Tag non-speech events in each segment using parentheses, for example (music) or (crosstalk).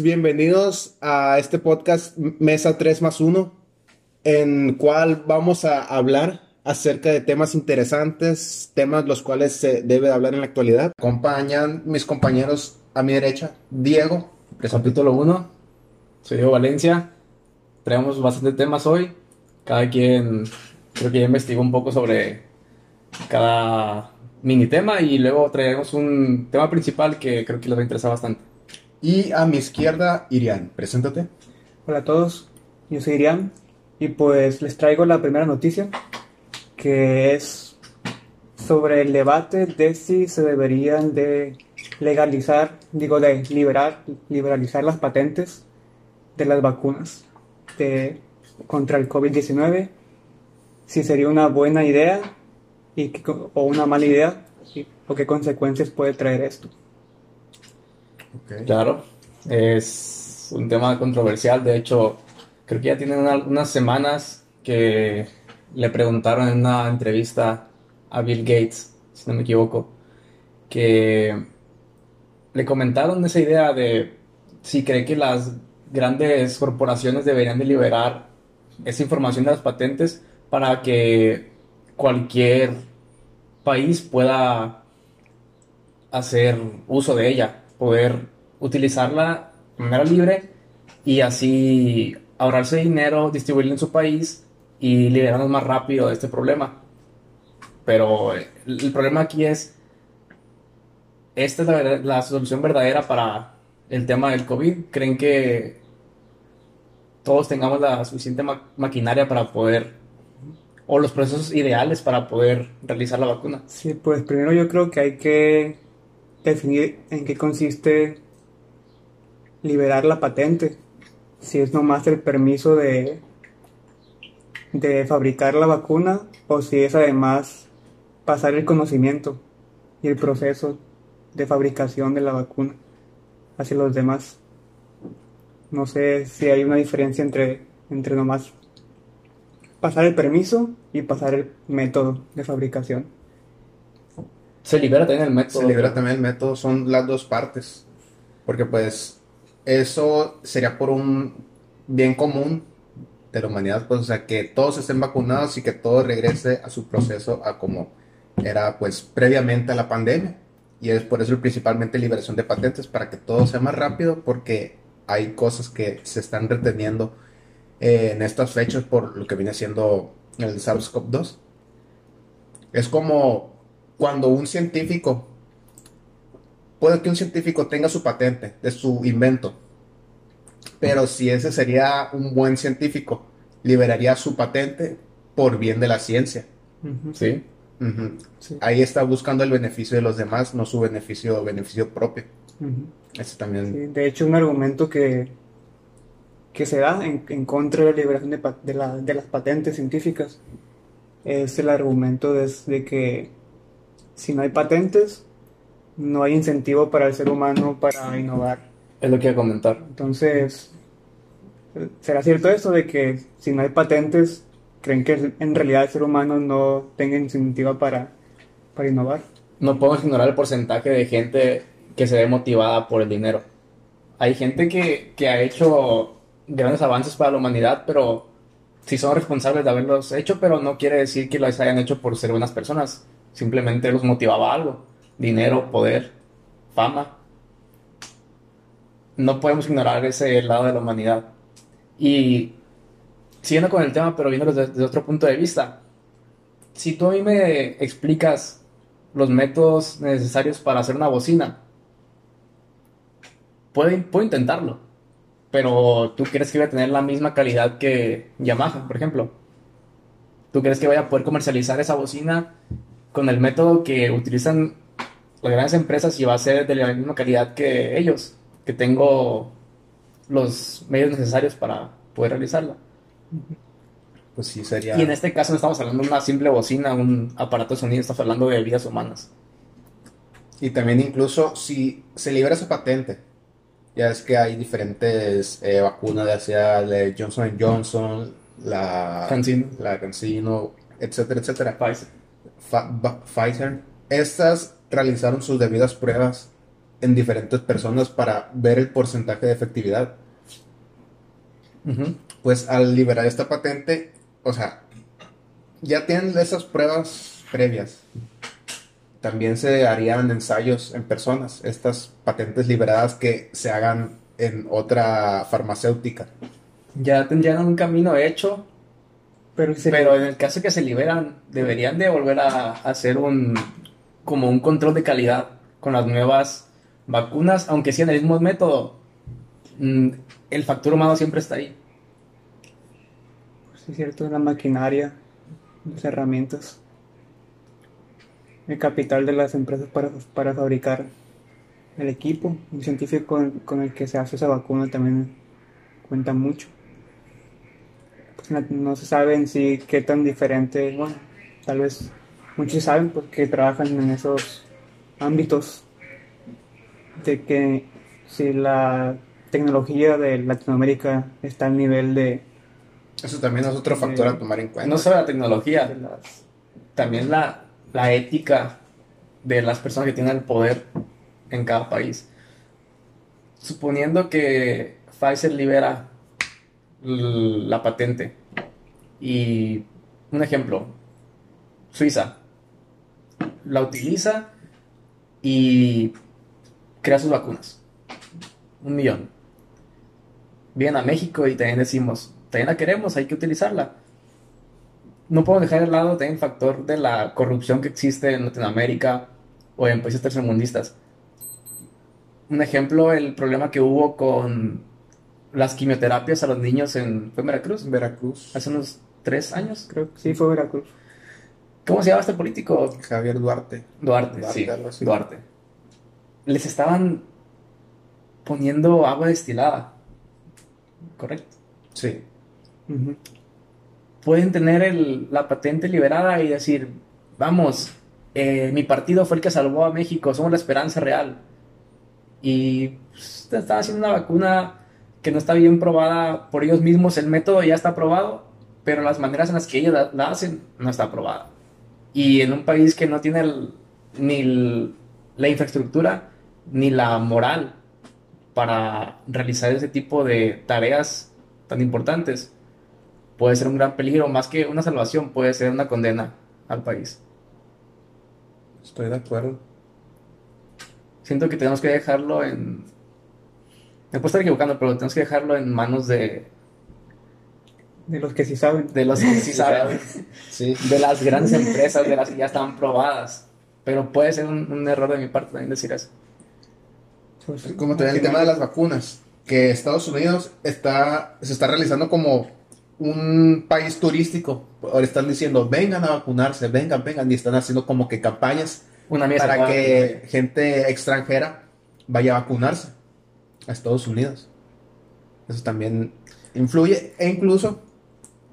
bienvenidos a este podcast Mesa 3 más 1, en cual vamos a hablar acerca de temas interesantes, temas los cuales se debe hablar en la actualidad. Acompañan mis compañeros a mi derecha, Diego. Capítulo 1, soy Diego Valencia, traemos bastantes temas hoy, cada quien creo que ya investigó un poco sobre cada mini tema y luego traemos un tema principal que creo que les va a interesar bastante. Y a mi izquierda, Irian, preséntate. Hola a todos, yo soy Irian y pues les traigo la primera noticia que es sobre el debate de si se deberían de legalizar, digo de liberar, liberalizar las patentes de las vacunas de, contra el COVID-19, si sería una buena idea y, o una mala idea y, o qué consecuencias puede traer esto. Claro, es un tema controversial, de hecho creo que ya tienen una, unas semanas que le preguntaron en una entrevista a Bill Gates, si no me equivoco, que le comentaron esa idea de si cree que las grandes corporaciones deberían de liberar esa información de las patentes para que cualquier país pueda hacer uso de ella, poder utilizarla de manera libre y así ahorrarse dinero, distribuirlo en su país y liberarnos más rápido de este problema. Pero el, problema aquí es, esta es la, la, solución verdadera para el tema del COVID. ¿Creen que todos tengamos la suficiente ma maquinaria para poder, o los procesos ideales para poder realizar la vacuna? Sí, pues primero yo creo que hay que definir en qué consiste liberar la patente. Si es nomás el permiso de de fabricar la vacuna o si es además pasar el conocimiento y el proceso de fabricación de la vacuna hacia los demás. No sé si hay una diferencia entre, entre nomás pasar el permiso y pasar el método de fabricación. Se libera también el método. Se libera también el método, son las dos partes. Porque pues eso sería por un bien común de la humanidad, pues, o sea, que todos estén vacunados y que todo regrese a su proceso a como era, pues, previamente a la pandemia. Y es por eso principalmente liberación de patentes, para que todo sea más rápido, porque hay cosas que se están reteniendo eh, en estas fechas por lo que viene siendo el SARS-CoV-2. Es como cuando un científico, puede que un científico tenga su patente de su invento, pero si ese sería un buen científico, liberaría su patente por bien de la ciencia. ¿Sí? Ahí está buscando el beneficio de los demás, no su beneficio beneficio propio. también. de hecho, un argumento que, que se da en, contra de la liberación de, las patentes científicas es el argumento de, que si no hay patentes, no hay incentivo para el ser humano para innovar. Es lo que iba a comentar. Entonces, ¿será cierto esto de que si no hay patentes, creen que en realidad el ser humano no tenga incentiva para, para innovar? No podemos ignorar el porcentaje de gente que se ve motivada por el dinero. Hay gente que, que ha hecho grandes avances para la humanidad, pero sí son responsables de haberlos hecho, pero no quiere decir que los hayan hecho por ser buenas personas. Simplemente los motivaba algo. Dinero, poder, fama no podemos ignorar ese lado de la humanidad. Y siguiendo con el tema, pero viéndolo desde, otro punto de vista, si tú a mí me explicas los métodos necesarios para hacer una bocina, puedo, puedo intentarlo, pero tú crees que voy a tener la misma calidad que Yamaha, por ejemplo. ¿Tú crees que voy a poder comercializar esa bocina con el método que utilizan las grandes empresas y va a ser de la misma calidad que ellos? que tengo los medios necesarios para poder realizarla. Pues sí, sería. Y en este caso no estamos hablando de una simple bocina, un aparato de sonido, estamos hablando de vidas humanas. Y también incluso si se libera esa patente, ya es que hay diferentes eh, vacunas, ya sea de Johnson Johnson, la Cancino, la Cancino, etcétera, etcétera. Pfizer. Pfizer. Estas realizaron sus debidas pruebas en diferentes personas para ver el porcentaje de efectividad. Pues al liberar esta patente, o sea, ya tienen esas pruebas previas. También se harían ensayos en personas, estas patentes liberadas que se hagan en otra farmacéutica. Ya tendrían un camino hecho, pero, pero en el caso que se liberan, deberían de volver a hacer un como un control de calidad con las nuevas vacunas, aunque sea en el mismo método, mm, el factor humano siempre está ahí. Pues es cierto, la maquinaria, las herramientas, el capital de las empresas para, para fabricar el equipo, el científico con, el que se hace esa vacuna también cuenta mucho. No, se sabe en sí qué tan diferente, bueno, tal vez muchos saben porque trabajan en esos ámbitos de que si la tecnología de Latinoamérica está al nivel de... Eso también es otro factor a tomar en cuenta. No solo la tecnología, también la, la ética de las personas que tienen el poder en cada país. Suponiendo que Pfizer libera la patente y un ejemplo, Suiza la utiliza y crea sus vacunas. Un millón. Vienen a México y también decimos, también la queremos, hay que utilizarla. No puedo dejar de lado también el factor de la corrupción que existe en Latinoamérica o en países tercermundistas un ejemplo, el problema que hubo con las quimioterapias a los niños en... ¿Fue Veracruz? Veracruz. Hace unos tres años, creo. Sí, fue Veracruz. ¿Cómo se llama este político? Javier Duarte. Duarte, sí. Duarte. Les estaban poniendo agua destilada. ¿Correcto? Sí. Pueden tener la patente liberada y decir, vamos, eh, mi partido fue el que salvó a México, somos la esperanza real y pues, está haciendo una vacuna que no está bien probada por ellos mismos, el método ya está probado, pero las maneras en las que ellos la, hacen no está probada. Y en un país que no tiene ni la infraestructura ni la moral para realizar ese tipo de tareas tan importantes, puede ser un gran peligro, más que una salvación, puede ser una condena al país. Estoy de acuerdo siento que tenemos que dejarlo en... Me puedo estar equivocando, pero tenemos que dejarlo en manos de... De los que sí saben. De los que (laughs) sí saben. sí. De las grandes empresas, de las que ya están probadas. Pero puede ser un, error de mi parte también decir eso. Pues, como también el tema de las vacunas, que Estados Unidos está, se está realizando como un país turístico. Ahora están diciendo, vengan a vacunarse, vengan, vengan, y están haciendo como que campañas para que gente extranjera vaya a vacunarse a Estados Unidos. Eso también influye. E incluso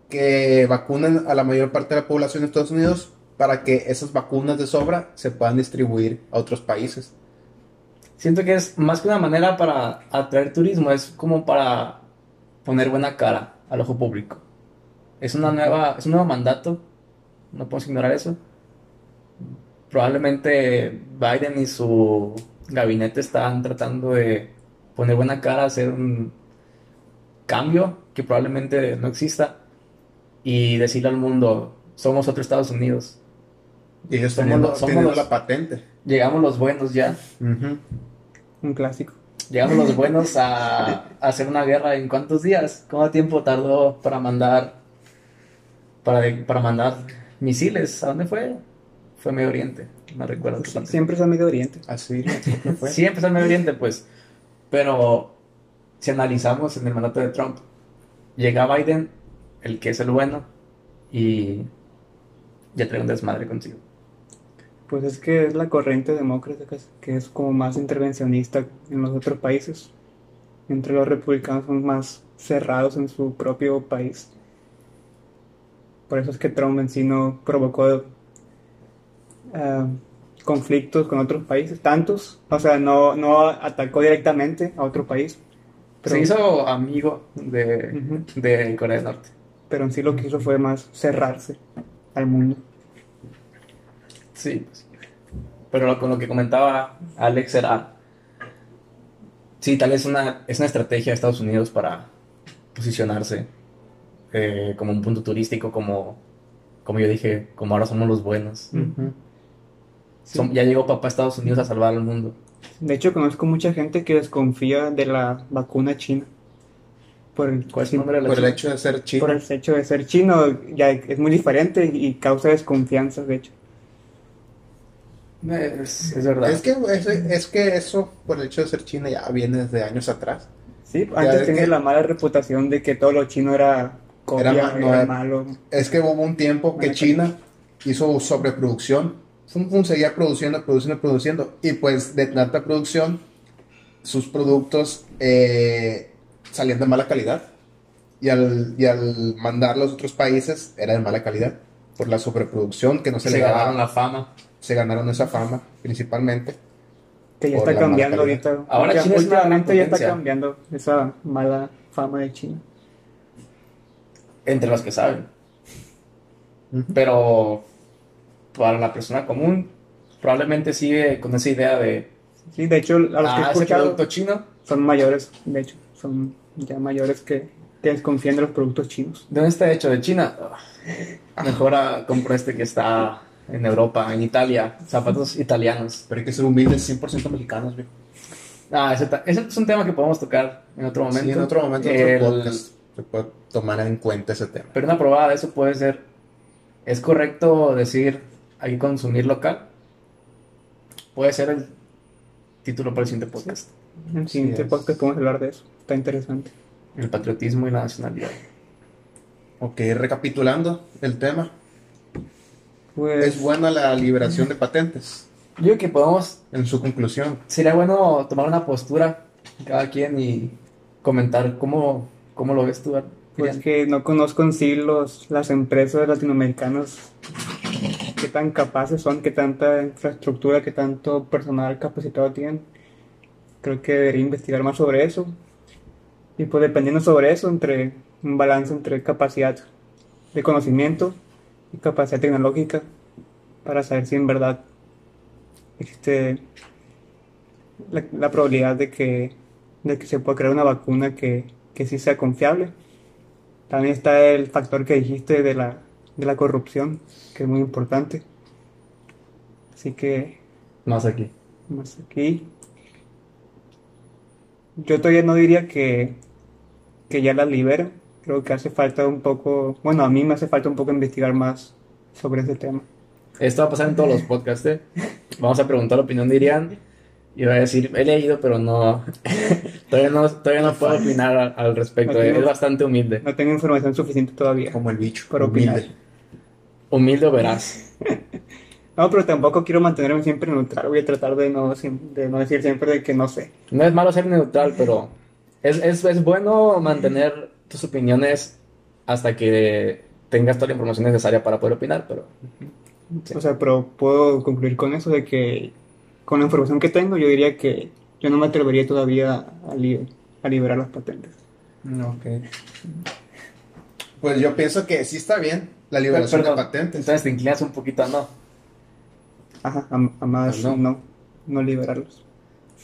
que vacunen a la mayor parte de la población de Estados Unidos para que esas vacunas de sobra se puedan distribuir a otros países. Siento que es más que una manera para atraer turismo, es como para poner buena cara al ojo público. Es una nueva, es un nuevo mandato, no podemos ignorar eso probablemente Biden y su gabinete están tratando de poner buena cara, hacer un cambio que probablemente no exista y decirle al mundo, somos otro Estados Unidos. Y ellos somos, somos la patente. Llegamos los buenos ya. Un clásico. Llegamos los (laughs) buenos a, a, hacer una guerra en cuántos días. ¿Cuánto tiempo tardó para mandar para, para mandar misiles? ¿A dónde fue? fue Medio Oriente, no recuerdo. siempre es Medio Oriente. Así fue. siempre es Medio Oriente, pues. Pero si analizamos en el mandato de Trump, llega Biden, el que es el bueno, y ya trae un desmadre consigo. Pues es que es la corriente demócrata que es, como más intervencionista en los otros países. Entre los republicanos son más cerrados en su propio país. Por eso es que Trump en sí no provocó eh, conflictos con otros países, tantos, o sea, no, no atacó directamente a otro país. Pero, se hizo amigo de, de Corea del Norte. Pero en sí lo que hizo fue más cerrarse al mundo. Sí, pues. pero con lo que comentaba Alex era sí, tal vez una, es una estrategia de Estados Unidos para posicionarse eh, como un punto turístico, como, como yo dije, como ahora somos los buenos. Ya llegó papá a Estados Unidos a salvar al mundo. De hecho, conozco mucha gente que desconfía de la vacuna china. Por el, por el hecho de ser chino. Por el hecho de ser chino, ya es muy diferente y causa desconfianza, de hecho. Es, verdad. Es que, es, que eso, por el hecho de ser chino, ya viene desde años atrás. Sí, antes tenía la mala reputación de que todo lo chino era copia, era, malo. Es que hubo un tiempo que China hizo sobreproducción. Seguía produciendo, produciendo, produciendo. Y pues de tanta producción, sus productos eh, salían de mala calidad. Y al, y al mandar a otros países era de mala calidad. Por la sobreproducción que no se, se le ganaron la fama. Se ganaron esa fama, principalmente. Que ya está cambiando ahorita. Ahora China últimamente ya está cambiando esa mala fama de China. Entre los que saben. Pero para la persona común, probablemente sigue con esa idea de. Sí, de hecho, a los que he ah, escuchado, producto chino. Son mayores, de hecho, son ya mayores que, que desconfían de los productos chinos. ¿De dónde está hecho? ¿De China? Mejor compro este que está en Europa, en Italia, zapatos italianos. Pero hay que ser humildes, 100% mexicanos, viejo. Ah, ese, ese, es un tema que podemos tocar en otro momento. Sí, en otro momento, en otro podcast, se puede tomar en cuenta ese tema. Pero una probada de eso puede ser, ¿es correcto decir hay que consumir local? Puede ser el título para el siguiente podcast. En el siguiente podcast podemos hablar de eso, está interesante. El patriotismo y la nacionalidad. Ok, recapitulando el tema. Pues, es buena la liberación de patentes. Yo creo que podemos... En su conclusión. Sería bueno tomar una postura cada quien y comentar cómo, cómo lo ves tú. Pues que no conozco en sí los, las empresas latinoamericanas qué tan capaces son, qué tanta infraestructura, qué tanto personal capacitado tienen. Creo que debería investigar más sobre eso. Y pues dependiendo sobre eso, entre un balance entre capacidad de conocimiento y capacidad tecnológica para saber si en verdad existe la, probabilidad de que, de que se pueda crear una vacuna que, que sí sea confiable. También está el factor que dijiste de la, de la corrupción, que es muy importante. Así que... Más aquí. Más aquí. Yo todavía no diría que, que ya la libero creo que hace falta un poco, bueno, a mí me hace falta un poco investigar más sobre ese tema. Esto va a pasar en todos los podcasts, ¿eh? Vamos a preguntar la opinión de Irian y va a decir, he leído, pero no, (laughs) todavía no, todavía no puedo opinar al, respecto, es bastante humilde. No tengo información suficiente todavía. Como el bicho. Para opinar. Humilde o verás. (laughs) No, pero tampoco quiero mantenerme siempre neutral. Voy a tratar de no, de no decir siempre de que no sé. No es malo ser neutral, pero es, es, es bueno mantener tus opiniones hasta que tengas toda la información necesaria para poder opinar, pero... O sea, pero puedo concluir con eso de que con la información que tengo yo diría que yo no me atrevería todavía a, a liberar las patentes. Ok. Pues yo pienso que sí está bien la liberación de patentes. Entonces te inclinas un poquito a no. Ajá, a, más no. no. no, liberarlos.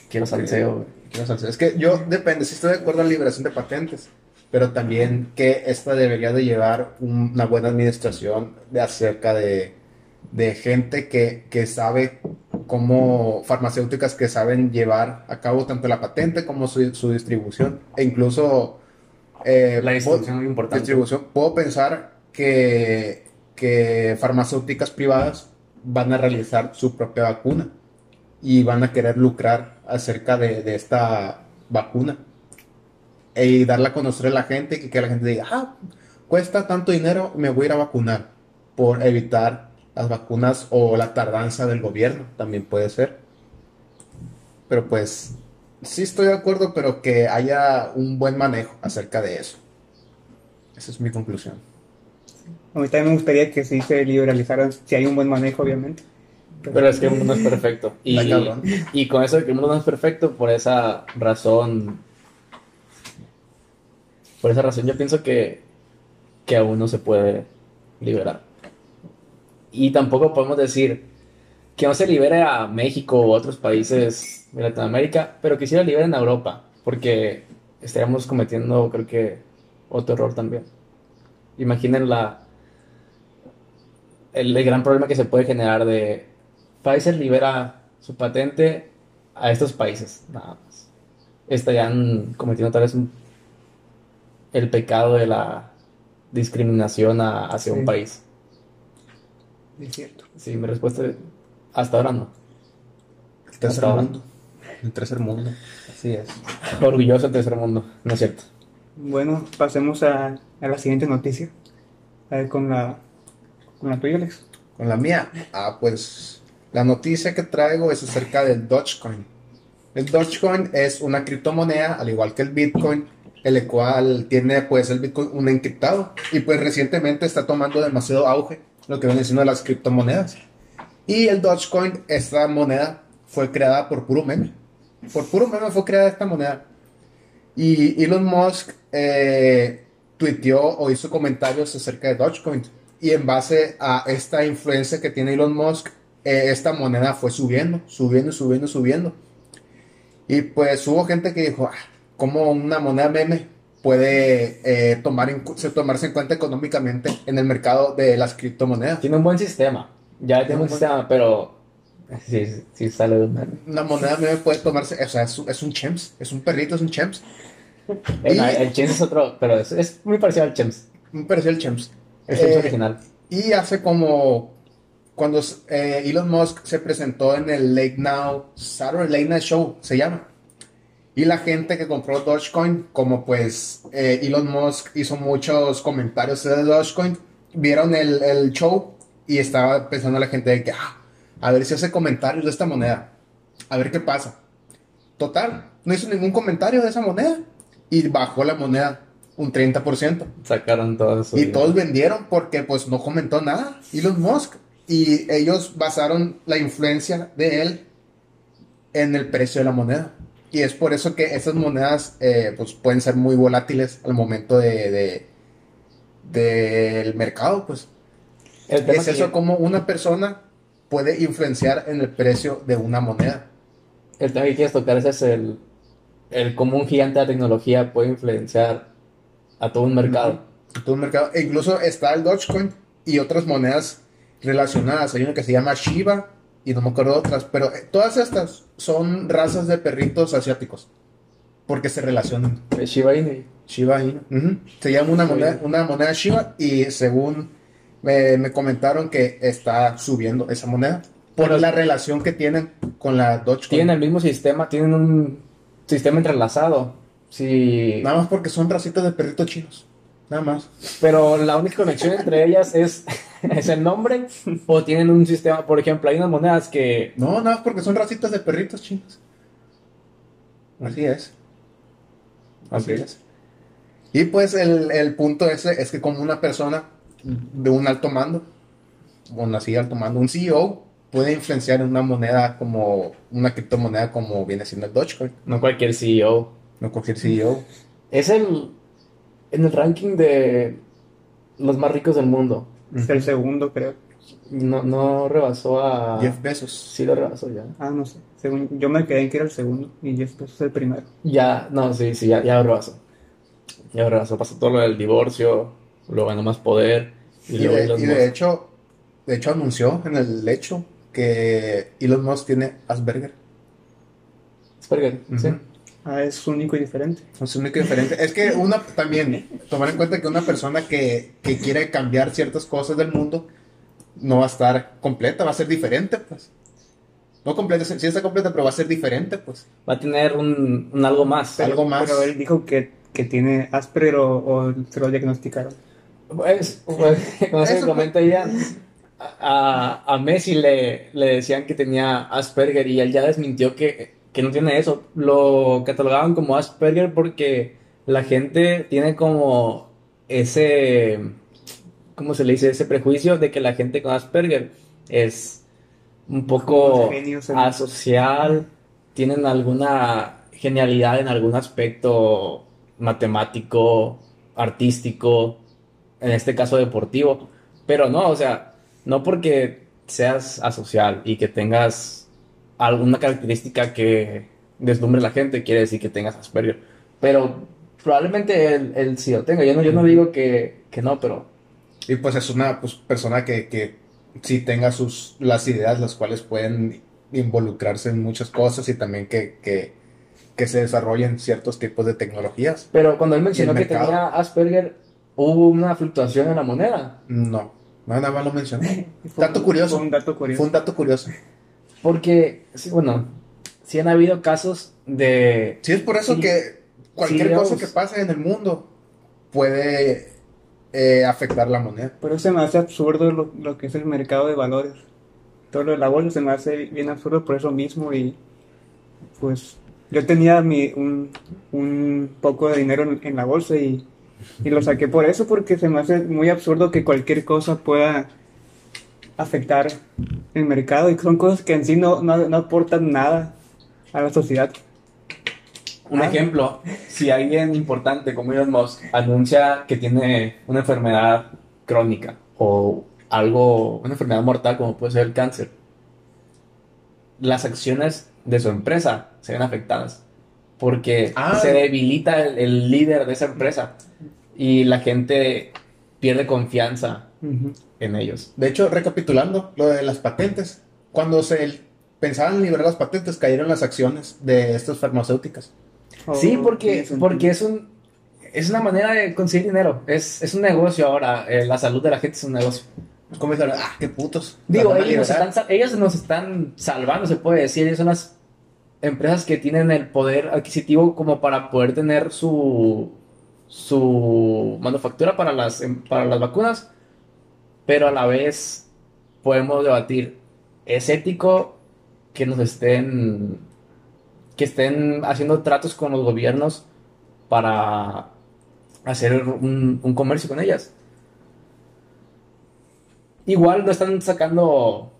Quiero salseo, Quiero salseo. Es que yo depende, si estoy de acuerdo en la liberación de patentes pero también que esta debería de llevar una buena administración de acerca de, de gente que, que, sabe cómo, farmacéuticas que saben llevar a cabo tanto la patente como su, su distribución, e incluso... Eh, la distribución es importante. Distribución. Puedo pensar que, que farmacéuticas privadas van a realizar su propia vacuna y van a querer lucrar acerca de, de esta vacuna y darla a conocer a la gente y que la gente diga, ah, cuesta tanto dinero, me voy a ir a vacunar por evitar las vacunas o la tardanza del gobierno, también puede ser. Pero pues, sí estoy de acuerdo, pero que haya un buen manejo acerca de eso. Esa es mi conclusión. A mí también me gustaría que sí se liberalizaran si hay un buen manejo, obviamente. Pero, es que el mundo es perfecto. Y, y con eso de que el mundo no es perfecto, por esa razón por esa razón yo pienso que, que aún no se puede liberar. Y tampoco podemos decir que no se libere a México u otros países de Latinoamérica, pero que sí la liberen a Europa. porque estaríamos cometiendo, creo que, otro error también. Imaginen la, el, gran problema que se puede generar de Pfizer libera su patente a estos países, nada más. Estarían cometiendo tal vez el pecado de la discriminación hacia un país. Es cierto. Sí, mi respuesta es hasta ahora no. El tercer mundo. El tercer mundo. Así es. Orgulloso del tercer mundo, ¿no es cierto? Bueno, pasemos a, a la siguiente noticia. A ver, con la, con la tuya, Alex. Con la mía. Ah, pues la noticia que traigo es acerca del Dogecoin. El Dogecoin es una criptomoneda, al igual que el Bitcoin, el cual tiene pues el Bitcoin un encriptado y pues recientemente está tomando demasiado auge lo que viene siendo las criptomonedas. Y el Dogecoin, esta moneda, fue creada por puro meme. Por puro meme fue creada esta moneda. Y Elon Musk eh, tuiteó o hizo comentarios acerca de Dogecoin. Y en base a esta influencia que tiene Elon Musk, eh, esta moneda fue subiendo, subiendo, subiendo, subiendo. Y pues hubo gente que dijo, ah, ¿cómo una moneda meme puede eh, tomar tomarse en cuenta económicamente en el mercado de las criptomonedas? Tiene un buen sistema. Ya tiene un sistema, pero (laughs) sí, sí sale de una moneda meme puede tomarse, o sea, es, es un chems, es un perrito, es un chems. El, el chems es otro, pero es, muy parecido al chems. Muy parecido al chems. Eh, original. Y hace como cuando eh, Elon Musk se presentó en el Late Now, Saturday Late Night Show, se llama. Y la gente que compró Dogecoin, como pues eh, Elon Musk hizo muchos comentarios de Dogecoin, vieron el, el show y estaba pensando la gente de que, ah, a ver si hace comentarios de esta moneda, a ver qué pasa. Total, no hizo ningún comentario de esa moneda y bajó la moneda un 30%. Sacaron todo eso. Y todos vendieron porque pues no comentó nada Elon Musk. Y ellos basaron la influencia de él en el precio de la moneda. Y es por eso que esas monedas eh, pues pueden ser muy volátiles al momento de, del mercado, pues. es eso como una persona puede influenciar en el precio de una moneda. El tema que quieres tocar es el, el cómo un gigante de tecnología puede influenciar a todo un mercado. A todo un mercado. E incluso está el Dogecoin y otras monedas relacionadas. Hay una que se llama Shiba y no me acuerdo otras, pero eh, todas estas son razas de perritos asiáticos porque se relacionan. Shiba Inu. Shiba Inu. Se llama una moneda, una moneda Shiba y según me, comentaron que está subiendo esa moneda por la relación que tienen con la Dogecoin. Tienen el mismo sistema, tienen un sistema entrelazado. Sí. Nada más porque son racitas de perritos chinos. Nada más. Pero la única conexión entre ellas es, (laughs) es el nombre o tienen un sistema, por ejemplo, hay unas monedas que... No, nada más porque son racitas de perritos chinos. Así es. Así es. Y pues el, el punto ese es que como una persona de un alto mando, o así alto mando, un CEO puede influenciar en una moneda como una criptomoneda como viene siendo el Dogecoin. No cualquier CEO. No cualquier CEO. Es el en el ranking de los más ricos del mundo. Es el segundo, creo. No, no rebasó a Jeff Bezos. Sí lo rebasó ya. Ah, no sé. Según, yo me quedé en que era el segundo y Jeff Bezos el primero. Ya, no, sí, sí, ya, ya lo rebasó. Ya lo rebasó. Pasó todo lo del divorcio, luego ganó más poder. Y, de, hecho, de hecho anunció en el hecho que Elon Musk tiene Asperger. Asperger, sí. Ah, es único y diferente. Es único y diferente. es que una también, tomar en cuenta que una persona que, que quiere cambiar ciertas cosas del mundo no va a estar completa, va a ser diferente, pues. No completa, sí está completa, pero va a ser diferente, pues. Va a tener un, algo más. algo más. Pero él dijo que, que tiene Asperger o, o se lo diagnosticaron. Pues, pues (laughs) como se comenta ya, a, a, Messi le, le decían que tenía Asperger y él ya desmintió que, que no tiene eso. Lo catalogaban como Asperger porque la gente tiene como ese, ¿cómo se le dice? Ese prejuicio de que la gente con Asperger es un poco asocial, tienen alguna genialidad en algún aspecto matemático, artístico, en este caso deportivo, pero no, o sea, no porque seas asocial y que tengas alguna característica que deslumbre a la gente, quiere decir que tengas Asperger. Pero probablemente él, sí lo tenga. Yo no, yo no digo que, que no, pero... Y pues es una pues, persona que, que sí tenga sus, las ideas las cuales pueden involucrarse en muchas cosas y también que, que, que se desarrollen ciertos tipos de tecnologías. Pero cuando él mencionó que tenía Asperger, ¿hubo una fluctuación en la moneda? No, nada más lo mencioné. (laughs) dato curioso. Fue un dato curioso. Fue un dato curioso. Porque, sí, bueno, sí han habido casos de... Sí, es por eso que cualquier cosa que pase en el mundo puede eh, afectar la moneda. Pero se me hace absurdo lo, que es el mercado de valores. Todo lo de la bolsa se me hace bien absurdo por eso mismo y pues yo tenía mi, un, un poco de dinero en, la bolsa y, y, lo saqué por eso porque se me hace muy absurdo que cualquier cosa pueda afectar el mercado y son cosas que en sí no, no, no aportan nada a la sociedad. Un ah. ejemplo, si alguien importante como Elon Musk anuncia que tiene una enfermedad crónica o algo, una enfermedad mortal como puede ser el cáncer, las acciones de su empresa se ven afectadas porque ah. se debilita el, líder de esa empresa y la gente pierde confianza en ellos. De hecho, recapitulando lo de las patentes, cuando se pensaban liberar las patentes, cayeron las acciones de estas farmacéuticas sí, porque, porque es un es una manera de conseguir dinero. Es, es un negocio ahora. Eh, la salud de la gente es un negocio. Como dicen, ah, qué putos. Digo, ellos nos, están, ellos nos están salvando, se puede decir. Ellos son las empresas que tienen el poder adquisitivo como para poder tener su, su manufactura para las, em, para las vacunas. Pero a la vez podemos debatir, ¿es ético que nos estén que estén haciendo tratos con los gobiernos para hacer un, comercio con ellas. Igual no están sacando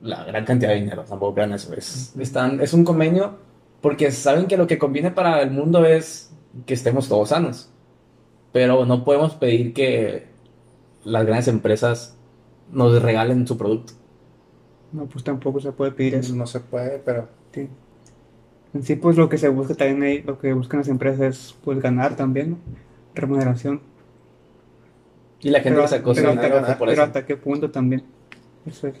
la gran cantidad de dinero, tampoco crean eso. Es, es un convenio porque saben que lo que conviene para el mundo es que estemos todos sanos. Pero no podemos pedir que las grandes empresas nos regalen su producto. No, pues tampoco se puede pedir eso. No se puede, pero... Sí. En sí, pues lo que se busca también ahí, lo que buscan las empresas es pues ganar también, remuneración. Y la gente se pero, hasta, pero hasta qué punto también. Eso es.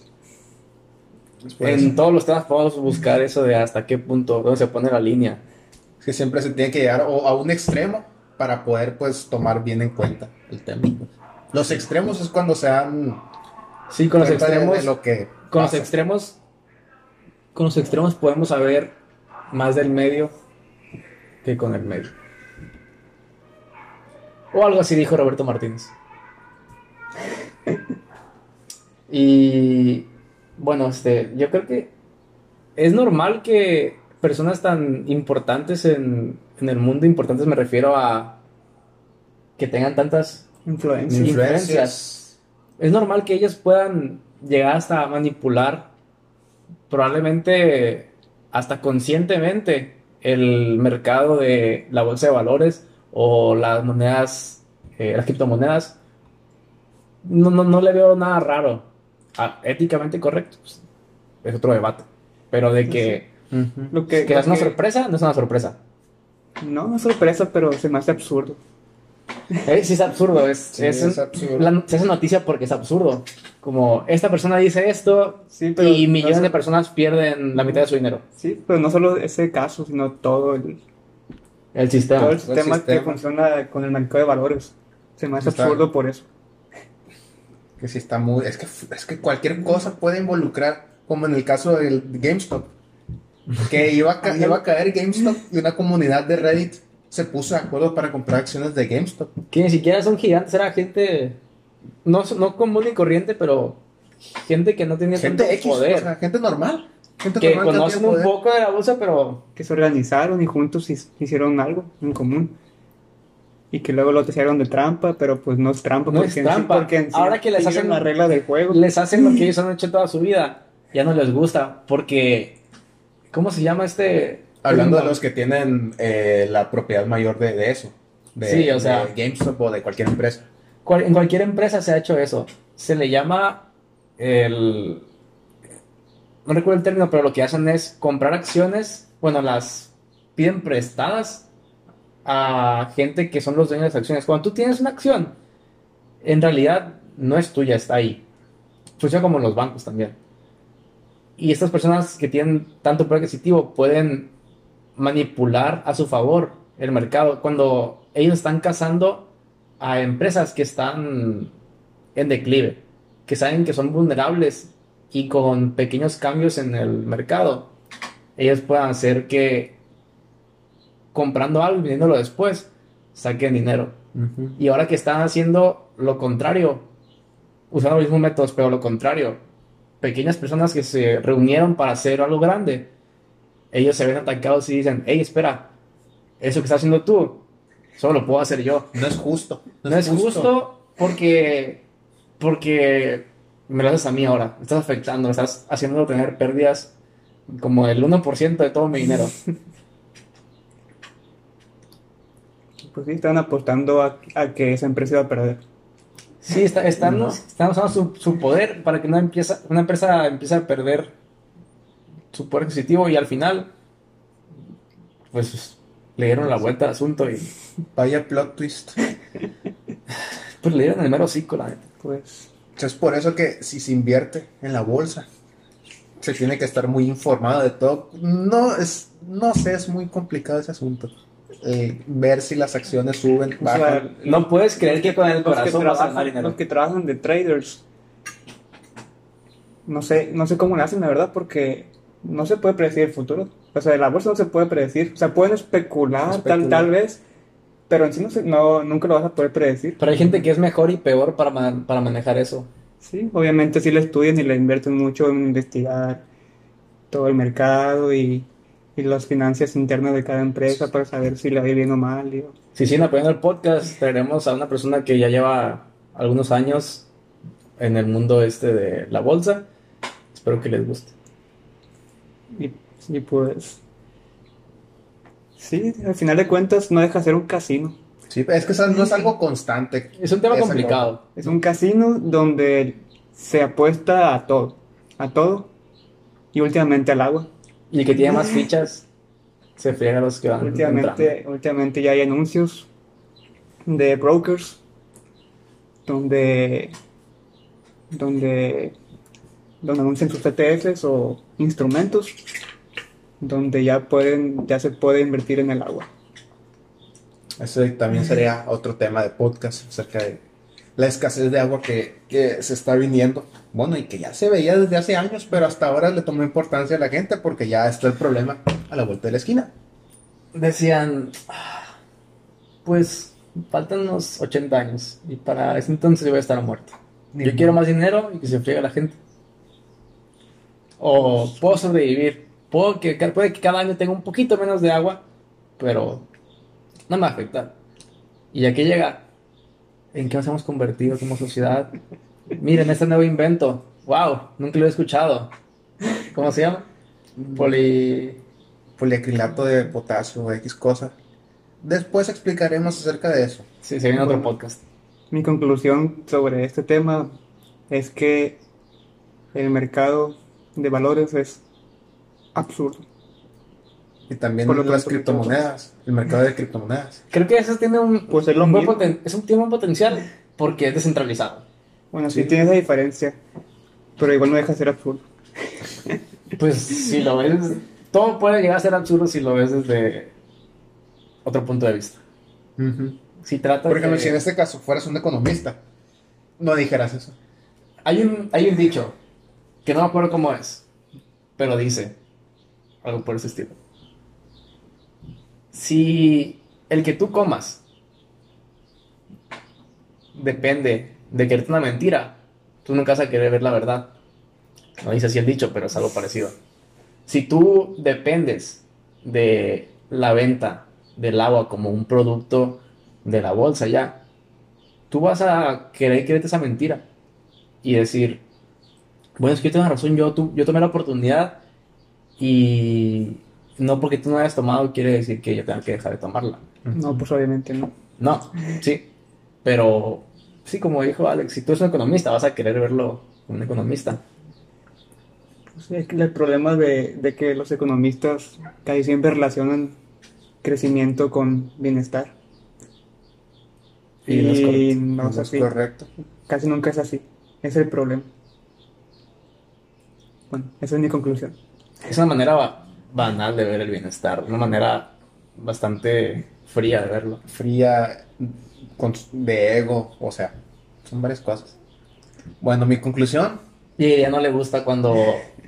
En todos los temas podemos buscar eso de hasta qué punto, dónde se pone la línea. Es que siempre se tiene que llegar a un extremo para poder pues tomar bien en cuenta el tema. Los extremos es cuando se han... Sí, con los extremos... lo que con los extremos... Con los extremos podemos saber más del medio que con el medio. O algo así dijo Roberto Martínez. (laughs) y bueno, este, yo creo que es normal que personas tan importantes en, en el mundo, importantes me refiero a que tengan tantas influencias. influencias. Es normal que ellas puedan llegar hasta manipular probablemente hasta conscientemente el mercado de la bolsa de valores o las monedas, eh, las criptomonedas, no, no, no, le veo nada raro. Ah, éticamente correcto, pues, es otro debate. Pero de que, lo que, es una sorpresa, no es una sorpresa. No, no es sorpresa, pero se me hace absurdo. Eh, sí, es absurdo. Es, se hace noticia porque es absurdo. Como esta persona dice esto y millones de personas pierden la mitad de su dinero. Sí, pero no solo ese caso, sino todo el, el sistema. Todo el sistema, que funciona con el mercado de valores. Se me hace absurdo por eso. Que sí está muy. Es que, es que cualquier cosa puede involucrar, como en el caso del GameStop. Que iba a, iba a caer GameStop y una comunidad de Reddit se puso de acuerdo para comprar acciones de GameStop. Que ni siquiera son gigantes, era gente no, no común y corriente, pero gente que no tenía gente tanto poder. O sea, gente normal. Gente que conocen un poco de la bolsa, pero que se organizaron y juntos hicieron algo en común. Y que luego lo hicieron de trampa, pero pues no es trampa. No es trampa. porque Ahora que les hacen la regla del juego. Les hacen lo que ellos han hecho toda su vida. Ya no les gusta. Porque. ¿Cómo se llama este? Hablando de los que tienen eh, la propiedad mayor de, eso. De, sí, o sea. GameStop o de cualquier empresa. en cualquier empresa se ha hecho eso. Se le llama el. No recuerdo el término, pero lo que hacen es comprar acciones bueno, las piden prestadas a gente que son los dueños de las acciones. Cuando tú tienes una acción, en realidad no es tuya, está ahí. Funciona como los bancos también. Y estas personas que tienen tanto poder adquisitivo pueden manipular a su favor el mercado cuando ellos están cazando a empresas que están en declive, que saben que son vulnerables y con pequeños cambios en el mercado, ellos puedan hacer que comprando algo y vendiéndolo después, saquen dinero. Y ahora que están haciendo lo contrario, usando los mismos métodos, pero lo contrario, pequeñas personas que se reunieron para hacer algo grande, ellos se ven atacados y dicen, hey, espera, eso que estás haciendo tú, solo lo puedo hacer yo. No es justo. No, es justo. porque, porque me lo haces a mí ahora. estás afectando, estás haciéndolo tener pérdidas como el 1% de todo mi dinero. Pues sí, están apostando a, que esa empresa va a perder. Sí, está, están, usando su, su, poder para que una, empieza, una empresa empiece a perder su poder adquisitivo y al final, pues le dieron la vuelta al asunto y. (laughs) Vaya plot twist. (laughs) pues le dieron el mero cico, la neta. Pues. Es por eso que si se invierte en la bolsa, se tiene que estar muy informado de todo. No, es, no sé, es muy complicado ese asunto. Eh, ver si las acciones suben, bajan. no puedes creer que con el corazón vas a ganar dinero. Los que trabajan de traders, no sé, no sé cómo lo hacen, la verdad, porque no se puede predecir el futuro. O sea, la bolsa no se puede predecir. O sea, pueden especular, Tal, tal vez, pero en sí no, no, nunca lo vas a poder predecir. Pero hay gente que es mejor y peor para, para manejar eso. Sí, obviamente si le estudian y le invierten mucho en investigar todo el mercado y, y las finanzas internas de cada empresa para saber si le va bien o mal. Si siguen apoyando el podcast, traeremos a una persona que ya lleva algunos años en el mundo este de la bolsa. Espero que les guste. Y, pues. Sí, al final de cuentas no deja de ser un casino. Sí, es que no es algo constante. Es un tema complicado. Es un casino donde se apuesta a todo. A todo. Y últimamente al agua. Y el que tiene más (laughs) fichas se friega a los que van. Últimamente, últimamente ya hay anuncios de brokers donde donde donde anuncian sus ETFs o instrumentos donde ya pueden ya se puede invertir en el agua. Eso también sería otro tema de podcast acerca de la escasez de agua que, que, se está viniendo. Bueno, y que ya se veía desde hace años, pero hasta ahora le tomó importancia a la gente porque ya está el problema a la vuelta de la esquina. Decían, pues faltan unos 80 años y para ese entonces yo voy a estar muerto. yo quiero más dinero y que se friegue la gente. O puedo sobrevivir. Puedo que, puede que cada año tenga un poquito menos de agua, pero no me afecta. Y ya que llega, ¿en qué nos hemos convertido como sociedad? Miren, este nuevo invento. ¡Wow! Nunca lo he escuchado. ¿Cómo se llama? Poli... Poliacrilato de potasio o X cosa. Después explicaremos acerca de eso. Sí, se viene otro podcast. Mi conclusión sobre este tema es que el mercado de valores es absurdo. Y también Por las criptomonedas, el mercado de criptomonedas. Creo que eso tiene un, pues es, un es un, tiene un potencial porque es descentralizado. Bueno, sí, tiene esa diferencia, pero igual no deja de ser absurdo. pues si lo ves, todo puede llegar a ser absurdo si lo ves desde otro punto de vista. Si trata Por ejemplo, si en este caso fueras un economista, no dijeras eso. Hay un, hay un dicho que no me acuerdo cómo es, pero dice algo por ese estilo. Si el que tú comas depende de quererte una mentira, tú nunca vas a querer ver la verdad. No dice así el dicho, pero es algo parecido. Si tú dependes de la venta del agua como un producto de la bolsa ya, tú vas a querer creerte esa mentira y decir, bueno, es que yo tengo razón, yo, yo tomé la oportunidad y no porque tú no hayas tomado quiere decir que yo tenga que dejar de tomarla. No, pues obviamente no. No, sí, pero sí, como dijo Alex, si tú eres un economista, vas a querer verlo como un economista. Sí, el problema de, de que los economistas casi siempre relacionan crecimiento con bienestar. Y, no es, así. correcto. Casi nunca es así. Es el problema. Bueno, esa es mi conclusión. Es una manera banal de ver el bienestar, una manera bastante fría de verlo. Fría, de ego, o sea, son varias cosas. Bueno, mi conclusión. Y a ella no le gusta cuando,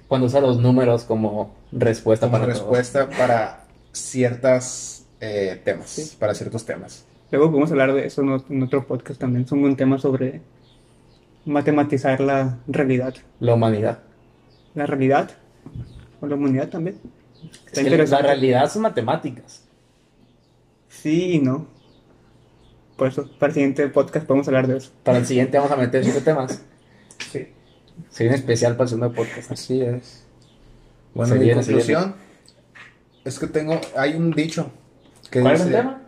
cuando usa los números como respuesta como para respuesta para ciertos eh, temas, para ciertos temas. Luego podemos hablar de eso en otro podcast también. Son un tema sobre matematizar la realidad. La humanidad. La realidad. O la humanidad también. la realidad son matemáticas. Sí y no. Por eso, para el siguiente podcast podemos hablar de eso. Para el siguiente vamos a meter siete temas. Sí. Sería un especial para el segundo podcast. Así es. Bueno, mi conclusión es que tengo, hay un dicho que ¿Cuál es el tema?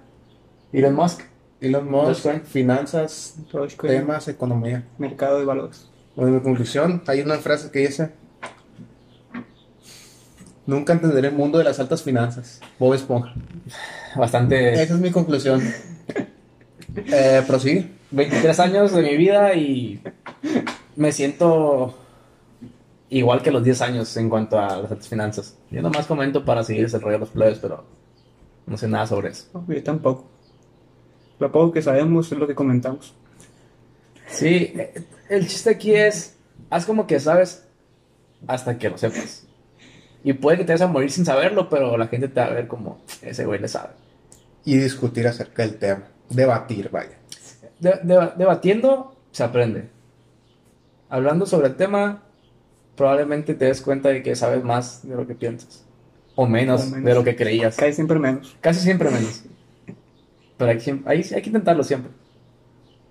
Elon Musk. Elon Musk, finanzas, temas, economía. Mercado de valores. Bueno, mi conclusión, hay una frase que dice, nunca entenderé el mundo de las altas finanzas. Bob Esponja. Bastante... Esa es mi conclusión. (laughs) eh, prosigue. 23 años de mi vida y me siento igual que los 10 años en cuanto a las altas finanzas. Yo nomás comento para seguir desarrollando los plebes, pero no sé nada sobre eso. yo tampoco. Lo poco que sabemos es lo que comentamos. Sí, el chiste aquí es, haz como que sabes hasta que lo sepas. Y puede que te vayas a morir sin saberlo, pero la gente te va a ver como ese güey le sabe. Y discutir acerca del tema. Debatir, vaya. debatiendo se aprende. Hablando sobre el tema, probablemente te des cuenta de que sabes más de lo que piensas. O menos, de lo que creías. Casi siempre menos. Casi siempre menos. Pero hay que, hay, que intentarlo siempre.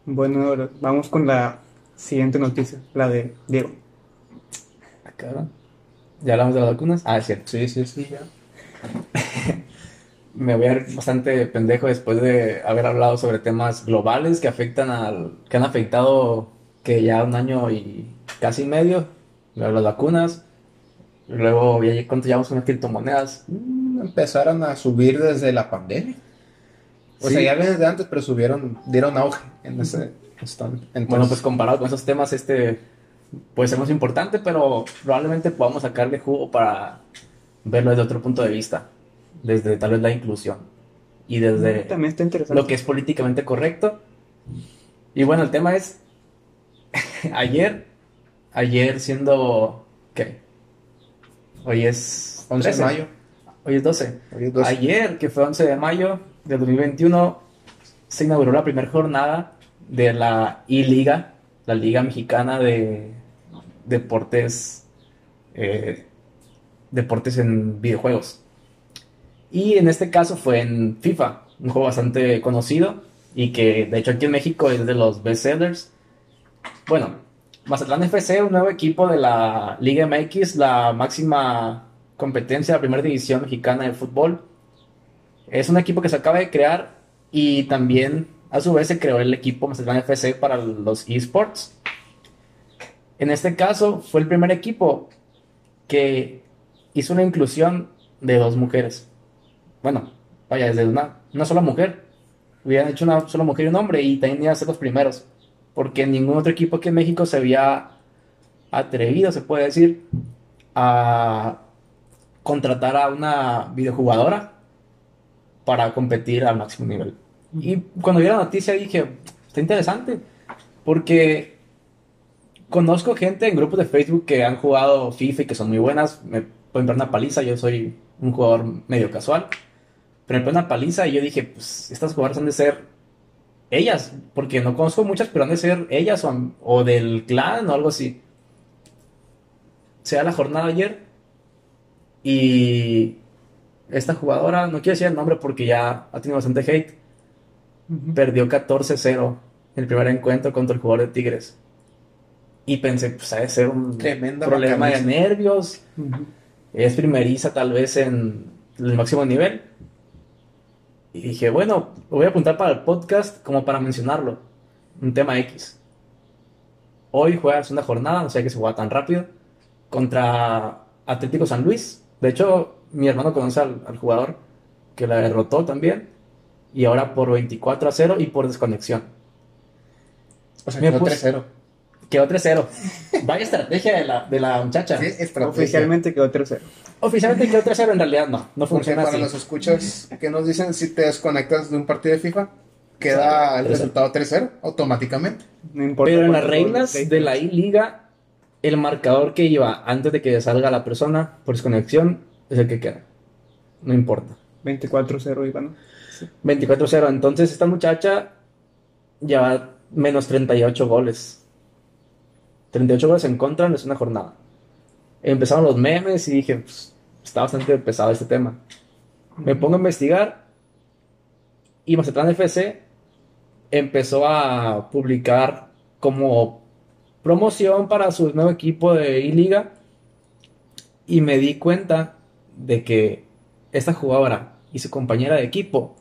Bueno, vamos con la siguiente noticia, la de Diego. Acá. ¿Ya hablamos de las vacunas? Ah, es cierto. Sí, sí, sí, ya. (laughs) Me voy a ver bastante pendejo después de haber hablado sobre temas globales que afectan al. que han afectado que ya un año y casi medio. Las vacunas. Luego, ¿cuánto llevamos con las criptomonedas? Mm, empezaron a subir desde la pandemia. O sea, ya desde antes, pero subieron, dieron auge en ese bueno, pues comparado con esos temas, este puede ser más importante, pero probablemente podamos sacarle jugo para verlo desde otro punto de vista, desde tal vez la inclusión y desde También está interesante. lo que es políticamente correcto. Y bueno, el tema es (laughs) ayer, ayer siendo ¿qué? Hoy es 11 de mayo. Hoy es 12. Hoy es 12. Ayer, que fue 11 de mayo, de 2021 se inauguró la primera jornada de la I-Liga, la Liga Mexicana de Deportes, eh, deportes en videojuegos. Y en este caso fue en FIFA, un juego bastante conocido y que de hecho aquí en México es de los bestsellers. Bueno, Mazatlán FC, un nuevo equipo de la Liga MX, la máxima competencia de la primera división mexicana de fútbol es un equipo que se acaba de crear y también a su vez se creó el equipo Mazatlán FC para los esports. En este caso fue el primer equipo que hizo una inclusión de dos mujeres. Bueno, vaya, desde una, una sola mujer. Hubieran hecho una sola mujer y un hombre y también iban a ser los primeros. Porque ningún otro equipo aquí en México se había atrevido, se puede decir, a contratar a una videojugadora para competir al máximo nivel. Y cuando vi la noticia dije, está interesante, porque conozco gente en grupos de Facebook que han jugado FIFA y que son muy buenas, me pueden ver una paliza, yo soy un jugador medio casual, pero me ponen una paliza y yo dije, pues estas jugadoras han de ser ellas, porque no conozco muchas, pero han de ser ellas o, o del clan o algo así. Se da la jornada ayer y esta jugadora, no quiero decir el nombre porque ya ha tenido bastante hate, perdió 14-0 el primer encuentro contra el jugador de Tigres. Y pensé, pues ha de ser un problema de nervios. Es primeriza tal vez en el máximo nivel. Y dije, bueno, lo voy a apuntar para el podcast como para mencionarlo. Un tema X. Hoy juegas una jornada, no sé que se juega tan rápido. contra Atlético San Luis. De hecho, mi hermano conoce al, jugador que la derrotó también. Y ahora por 24 a 0 y por desconexión. O sea, quedó 3-0. Quedó 3-0. Vaya estrategia de la, de la muchacha. Oficialmente quedó 3-0. Oficialmente quedó 3-0, en realidad no. No funciona Porque para los escuchas que nos dicen si te desconectas de un partido de FIFA, queda el resultado 3-0 automáticamente. No importa. Pero en las reglas de la I-Liga el marcador que iba antes de que salga la persona por desconexión es el que queda. No importa. 24-0 iba, ¿no? 24-0. Entonces esta muchacha lleva menos 38 goles. 38 goles en contra no es una jornada. Empezaron los memes y dije, pues, está bastante pesado este tema. Me pongo a investigar y Mazatlán FC empezó a publicar como promoción para su nuevo equipo de I-Liga y me di cuenta de que esta jugadora y su compañera de equipo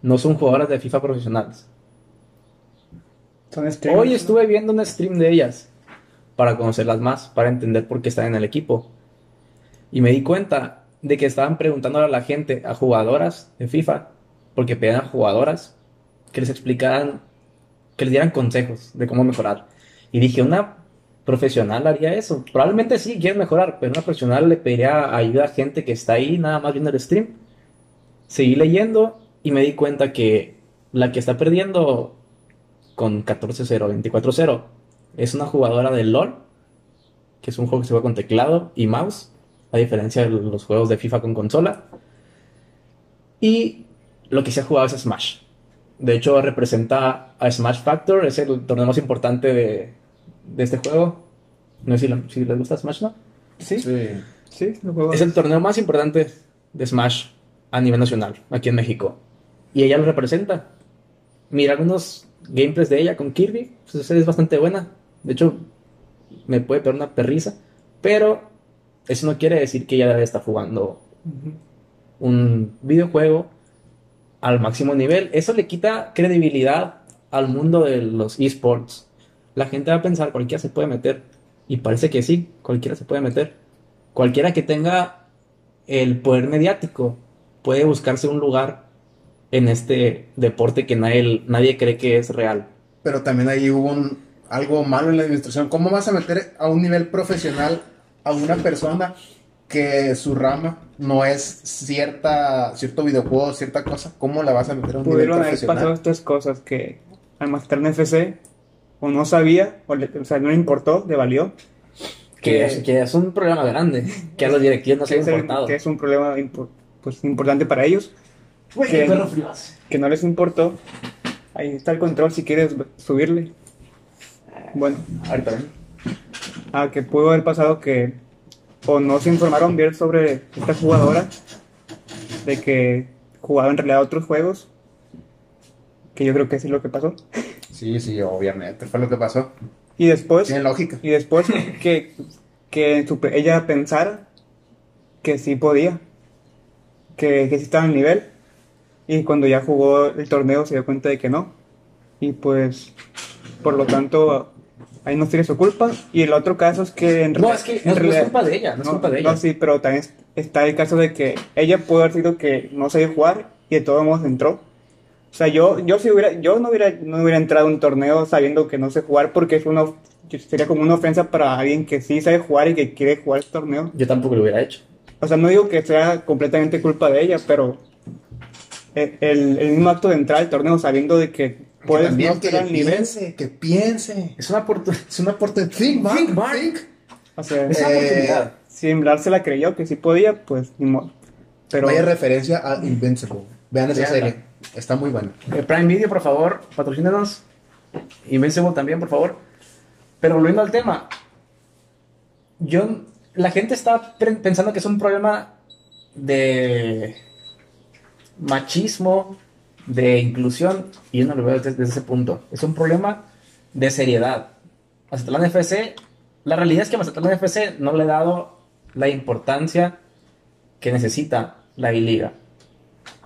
no son jugadoras de FIFA profesionales. Hoy estuve viendo un stream de ellas para conocerlas más, para entender por qué están en el equipo. Y me di cuenta de que estaban preguntando a la gente, a jugadoras de FIFA, porque pedían a jugadoras que les explicaran, que les dieran consejos de cómo mejorar. Y dije, una profesional haría eso. Probablemente sí, quiere mejorar, pero una profesional le pediría ayuda a gente que está ahí nada más viendo el stream. Seguí leyendo y me di cuenta que la que está perdiendo con 14-0, 24-0 es una jugadora de LOL, que es un juego que se juega con teclado y mouse, a diferencia de los juegos de FIFA con consola. Y lo que se ha jugado es Smash. De hecho, representa a Smash Factor, es el torneo más importante de, de este juego. No sé si, les gusta Smash, ¿no? Sí. Sí, es el torneo más importante de Smash a nivel nacional, aquí en México. Y ella lo representa. Mira algunos gameplays de ella con Kirby, pues es bastante buena. De hecho, me puede pegar una perrisa. Pero eso no quiere decir que ella debe estar jugando un videojuego al máximo nivel. Eso le quita credibilidad al mundo de los esports la gente va a pensar, cualquiera se puede meter. Y parece que sí, cualquiera se puede meter. Cualquiera que tenga el poder mediático puede buscarse un lugar en este deporte que nadie, nadie cree que es real. Pero también ahí hubo algo malo en la administración. ¿Cómo vas a meter a un nivel profesional a una persona que su rama no es cierta cierto videojuego, cierta cosa? ¿Cómo la vas a meter a un nivel profesional? Pudieron haber pasado estas cosas que al Master FC o no sabía, o, sea, no le importó, le valió. Que, es un problema grande, que a los directivos no se ha importado. que es un problema pues, importante para ellos. que, que no les importó. Ahí está el control si quieres subirle. Bueno, ahorita Ah, que pudo haber pasado que o no se informaron bien sobre esta jugadora de que jugaba en realidad otros juegos que yo creo que sí es lo que pasó Sí, sí, obviamente, fue lo que pasó. Y después... Tiene lógica. Y después que, que ella pensara que sí podía, que, que sí estaba en nivel, y cuando ya jugó el torneo se dio cuenta de que no. Y pues, por lo tanto, ahí no tiene su culpa. Y el otro caso es que en No, es que no, es culpa de ella, no es culpa de ella. No, sí, pero también está el caso de que ella pudo haber sido que no sabía jugar y de todos modos entró. O sea, yo, yo si hubiera, yo no hubiera, no hubiera entrado a un torneo sabiendo que no sé jugar porque es una, sería como una ofensa para alguien que sí sabe jugar y que quiere jugar el torneo. Yo tampoco lo hubiera hecho. O sea, no digo que sea completamente culpa de ella, pero el, el mismo acto de entrar al torneo sabiendo de que puedes no estar al nivel. Piense, que piense. Es una oportunidad. Es una oportunidad. Think, think, think. O sea, es una eh, oportunidad. Si Emblar se la creyó que sí podía, pues ni modo. Pero, Vaya referencia a Invincible. Vean esa serie. Está muy bueno. Eh, Prime Video, por favor, patrocínenos. Invincible también, por favor. Pero volviendo al tema, yo, la gente está pensando que es un problema de machismo, de inclusión, y yo no lo veo desde, ese punto. Es un problema de seriedad. Mazatlán FC, la realidad es que Mazatlán FC no le ha dado la importancia que necesita la I-Liga.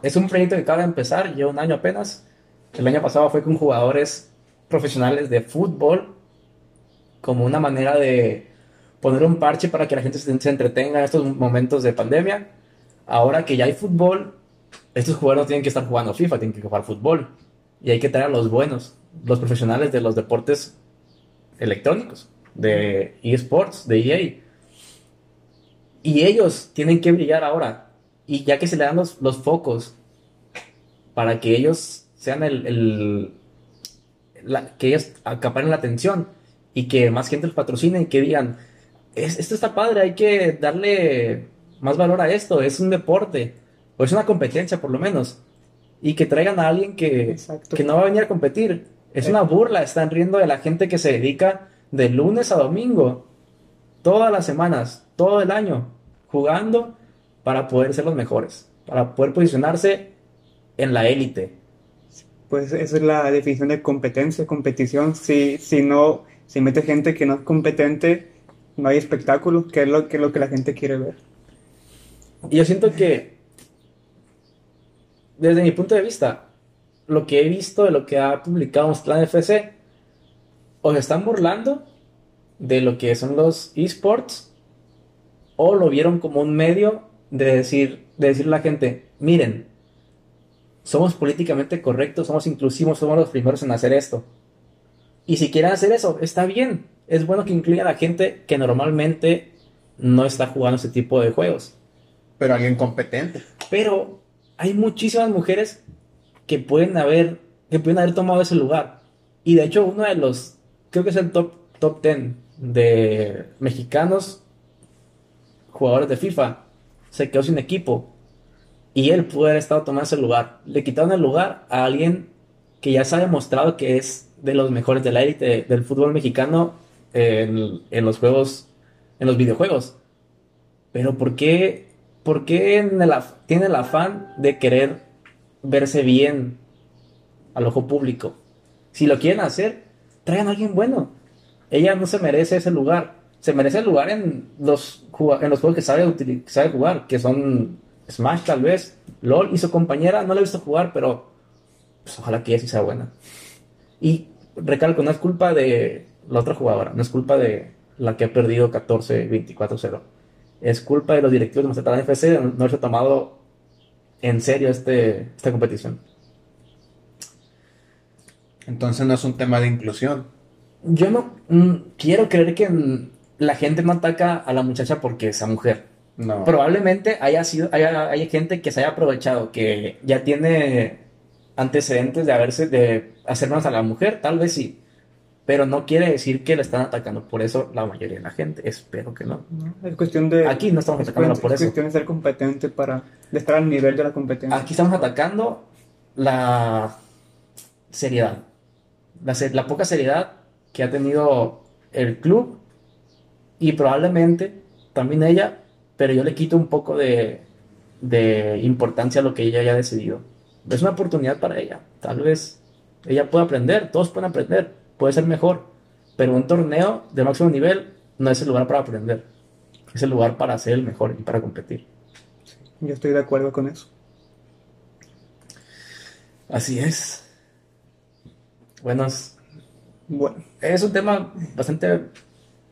Es un proyecto que acaba de empezar, lleva un año apenas. El año pasado fue con jugadores profesionales de fútbol como una manera de poner un parche para que la gente se, entretenga en estos momentos de pandemia. Ahora que ya hay fútbol, estos jugadores no tienen que estar jugando FIFA, tienen que jugar fútbol. Y hay que traer a los buenos, los profesionales de los deportes electrónicos, de eSports, de EA. Y ellos tienen que brillar ahora. Y ya que se le dan los, los focos para que ellos sean el, que ellos acaparen la atención y que más gente los patrocine y que digan, esto está padre, hay que darle más valor a esto, es un deporte, o es una competencia por lo menos, y que traigan a alguien que, que no va a venir a competir. Es una burla, están riendo de la gente que se dedica de lunes a domingo, todas las semanas, todo el año, jugando para poder ser los mejores, para poder posicionarse en la élite. Pues esa es la definición de competencia, competición. Si, si no, si mete gente que no es competente, no hay espectáculo, que es lo que, lo que la gente quiere ver. Y yo siento que, desde mi punto de vista, lo que he visto de lo que ha publicado Clan FC, o se están burlando de lo que son los esports, o lo vieron como un medio de decir, de decirle a la gente, miren, somos políticamente correctos, somos inclusivos, somos los primeros en hacer esto. Y si quieren hacer eso, está bien. Es bueno que incluyan a gente que normalmente no está jugando ese tipo de juegos. Pero alguien competente. Pero hay muchísimas mujeres que pueden haber, que pueden haber tomado ese lugar. Y de hecho, uno de los, creo que es el top, top 10 de mexicanos jugadores de FIFA, se quedó sin equipo y él pudo haber estado tomando ese lugar. Le quitaron el lugar a alguien que ya se ha demostrado que es de los mejores de la del fútbol mexicano en, los juegos, en los videojuegos. Pero ¿por qué, por qué tiene el afán de querer verse bien al ojo público? Si lo quieren hacer, traigan a alguien bueno. Ella no se merece ese lugar. Se merece el lugar en los, en los juegos que sabe, que sabe jugar, que son Smash tal vez, LOL y su compañera, no la he visto jugar, pero pues, ojalá que ella sea buena. Y recalco, no es culpa de la otra jugadora, no es culpa de la que ha perdido 14-24-0. Es culpa de los directivos de Mazatlán FC de no haberse tomado en serio este, esta competición. Entonces no es un tema de inclusión. Yo no mm, quiero creer que la gente no ataca a la muchacha porque sea mujer. Probablemente haya sido, haya, gente que se haya aprovechado, que ya tiene antecedentes de haberse, de hacer más a la mujer, tal vez sí. Pero no quiere decir que le están atacando por eso la mayoría de la gente. Espero que no. es cuestión de. Aquí no estamos atacando por eso. Es cuestión de ser competente para. de estar al nivel de la competencia. Aquí estamos atacando la seriedad. La, la poca seriedad que ha tenido el club y probablemente también ella pero yo le quito un poco de, importancia a lo que ella haya decidido. Es una oportunidad para ella. Tal vez ella pueda aprender, todos pueden aprender, puede ser mejor, pero un torneo de máximo nivel no es el lugar para aprender, es el lugar para ser el mejor y para competir. yo estoy de acuerdo con eso. Así es. Buenos. Bueno, es un tema bastante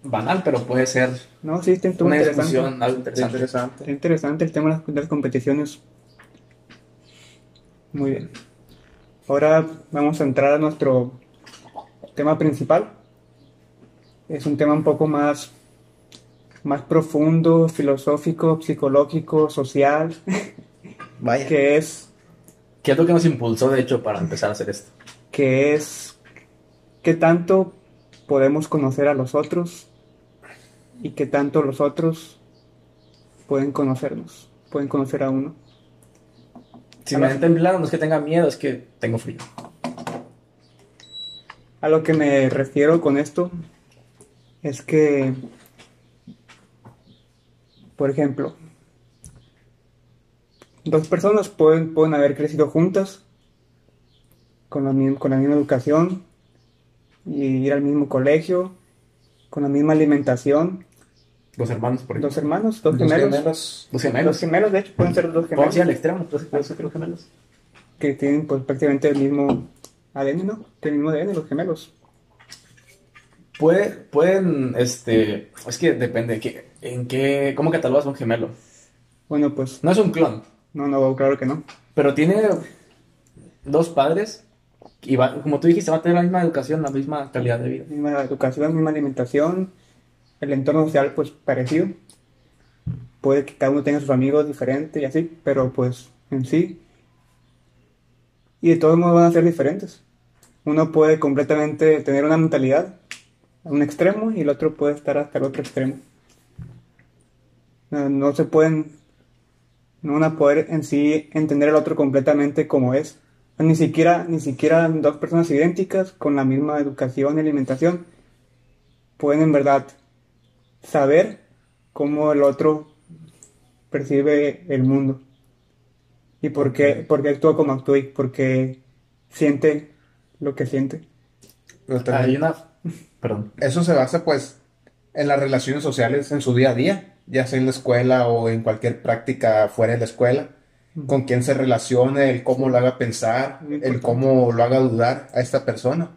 banal, pero puede ser no, sí, está una discusión algo interesante. Está interesante el tema de las competiciones. Muy bien. Ahora vamos a entrar a nuestro tema principal. Es un tema un poco más, más profundo, filosófico, psicológico, social. (laughs) Vaya. Que es... ¿Qué es lo que nos impulsó, de hecho, para empezar a hacer esto? Que es... ¿Qué tanto podemos conocer a los otros y que tanto los otros pueden conocernos, pueden conocer a uno. Si me ven temblando, no es que tenga miedo, es que tengo frío. A lo que me refiero con esto es que, por ejemplo, dos personas pueden, pueden haber crecido juntas, con la, con la misma educación, y ir al mismo colegio, con la misma alimentación. Dos hermanos, por ejemplo. Dos hermanos, dos, gemelos. Dos gemelos. Dos gemelos, de hecho, pueden ser dos gemelos. Vamos al extremo, dos gemelos. Que tienen pues, prácticamente el mismo ADN, ¿no? El mismo ADN, los gemelos. Puede, pueden, este, es que depende, que, ¿en qué, cómo catalogas un gemelo? Bueno, pues... No es un clon. No, no, claro que no. Pero tiene dos padres y va, como tú dijiste, va a tener la misma educación, la misma calidad de vida. Misma educación, misma alimentación, el entorno social pues parecido. Puede que cada uno tenga sus amigos diferentes y así, pero pues en sí. Y de todos modos van a ser diferentes. Uno puede completamente tener una mentalidad a un extremo y el otro puede estar hasta el otro extremo. No, se pueden, no van a poder en sí entender al otro completamente como es. Ni siquiera, ni siquiera dos personas idénticas con la misma educación y alimentación pueden en verdad saber cómo el otro percibe el mundo y por qué, por qué actúa como actúa y por qué siente lo que siente. Hay una... Perdón. Eso se basa pues en las relaciones sociales en su día a día, ya sea en la escuela o en cualquier práctica fuera de la escuela, con quién se relacione, el cómo lo haga pensar, el cómo lo haga dudar a esta persona.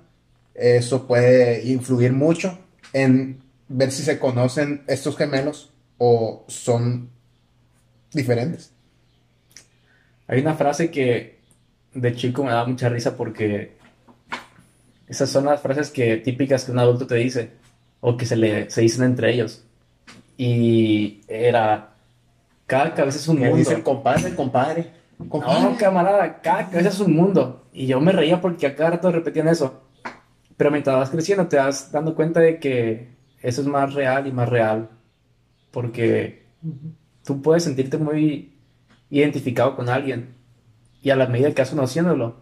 Eso puede influir mucho en ver si se conocen estos gemelos o son diferentes. Hay una frase que de chico me daba mucha risa porque esas son las frases que típicas que un adulto te dice o que se le se dicen entre ellos. Y era cada cabeza es un mundo. Dice compadre, compadre, compadre. No, camarada, cada cabeza es un mundo. Y yo me reía porque a cada rato repetían eso. Pero mientras vas creciendo te vas dando cuenta de que eso es más real y más real. Porque tú puedes sentirte muy identificado con alguien. Y a la medida que vas conociéndolo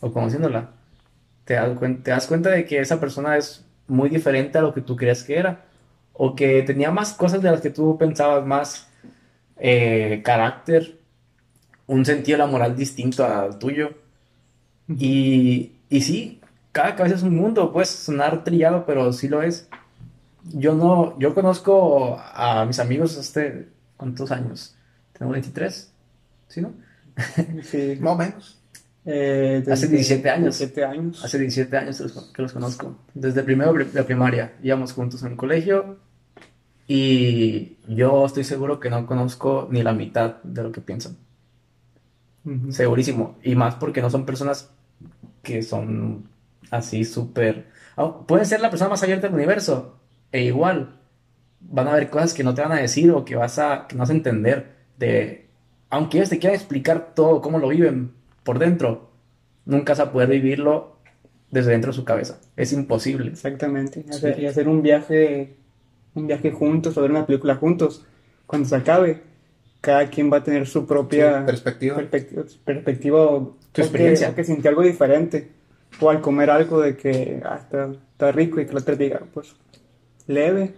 o conociéndola, te das, te das cuenta de que esa persona es muy diferente a lo que tú creías que era. O que tenía más cosas de las que tú pensabas, más eh, carácter, un sentido de la moral distinto al tuyo. Y, y sí, cada cabeza es un mundo, puede sonar trillado, pero sí lo es yo no, yo conozco a mis amigos este, ¿cuántos años? Tengo 23, ¿sí no? Sí, (laughs) más o menos. Eh, Hace 17 años. 17 años. Hace 17 años que los conozco. Desde primero de primaria íbamos juntos en el colegio y yo estoy seguro que no conozco ni la mitad de lo que piensan. Segurísimo. Y más porque no son personas que son así súper... Oh, pueden ser la persona más abierta del universo, e igual van a haber cosas que no te van a decir o que vas a, que no vas a entender de, aunque ellos te quieran explicar todo, cómo lo viven por dentro, nunca vas a poder vivirlo desde dentro de su cabeza. Es imposible. Exactamente. y hacer un viaje, un viaje juntos o ver una película juntos, cuando se acabe, cada quien va a tener su propia perspectiva. Perspectiva, perspectiva o, experiencia. Que, que algo diferente. O al comer algo de que ah, está, rico y que el otro diga, pues leve.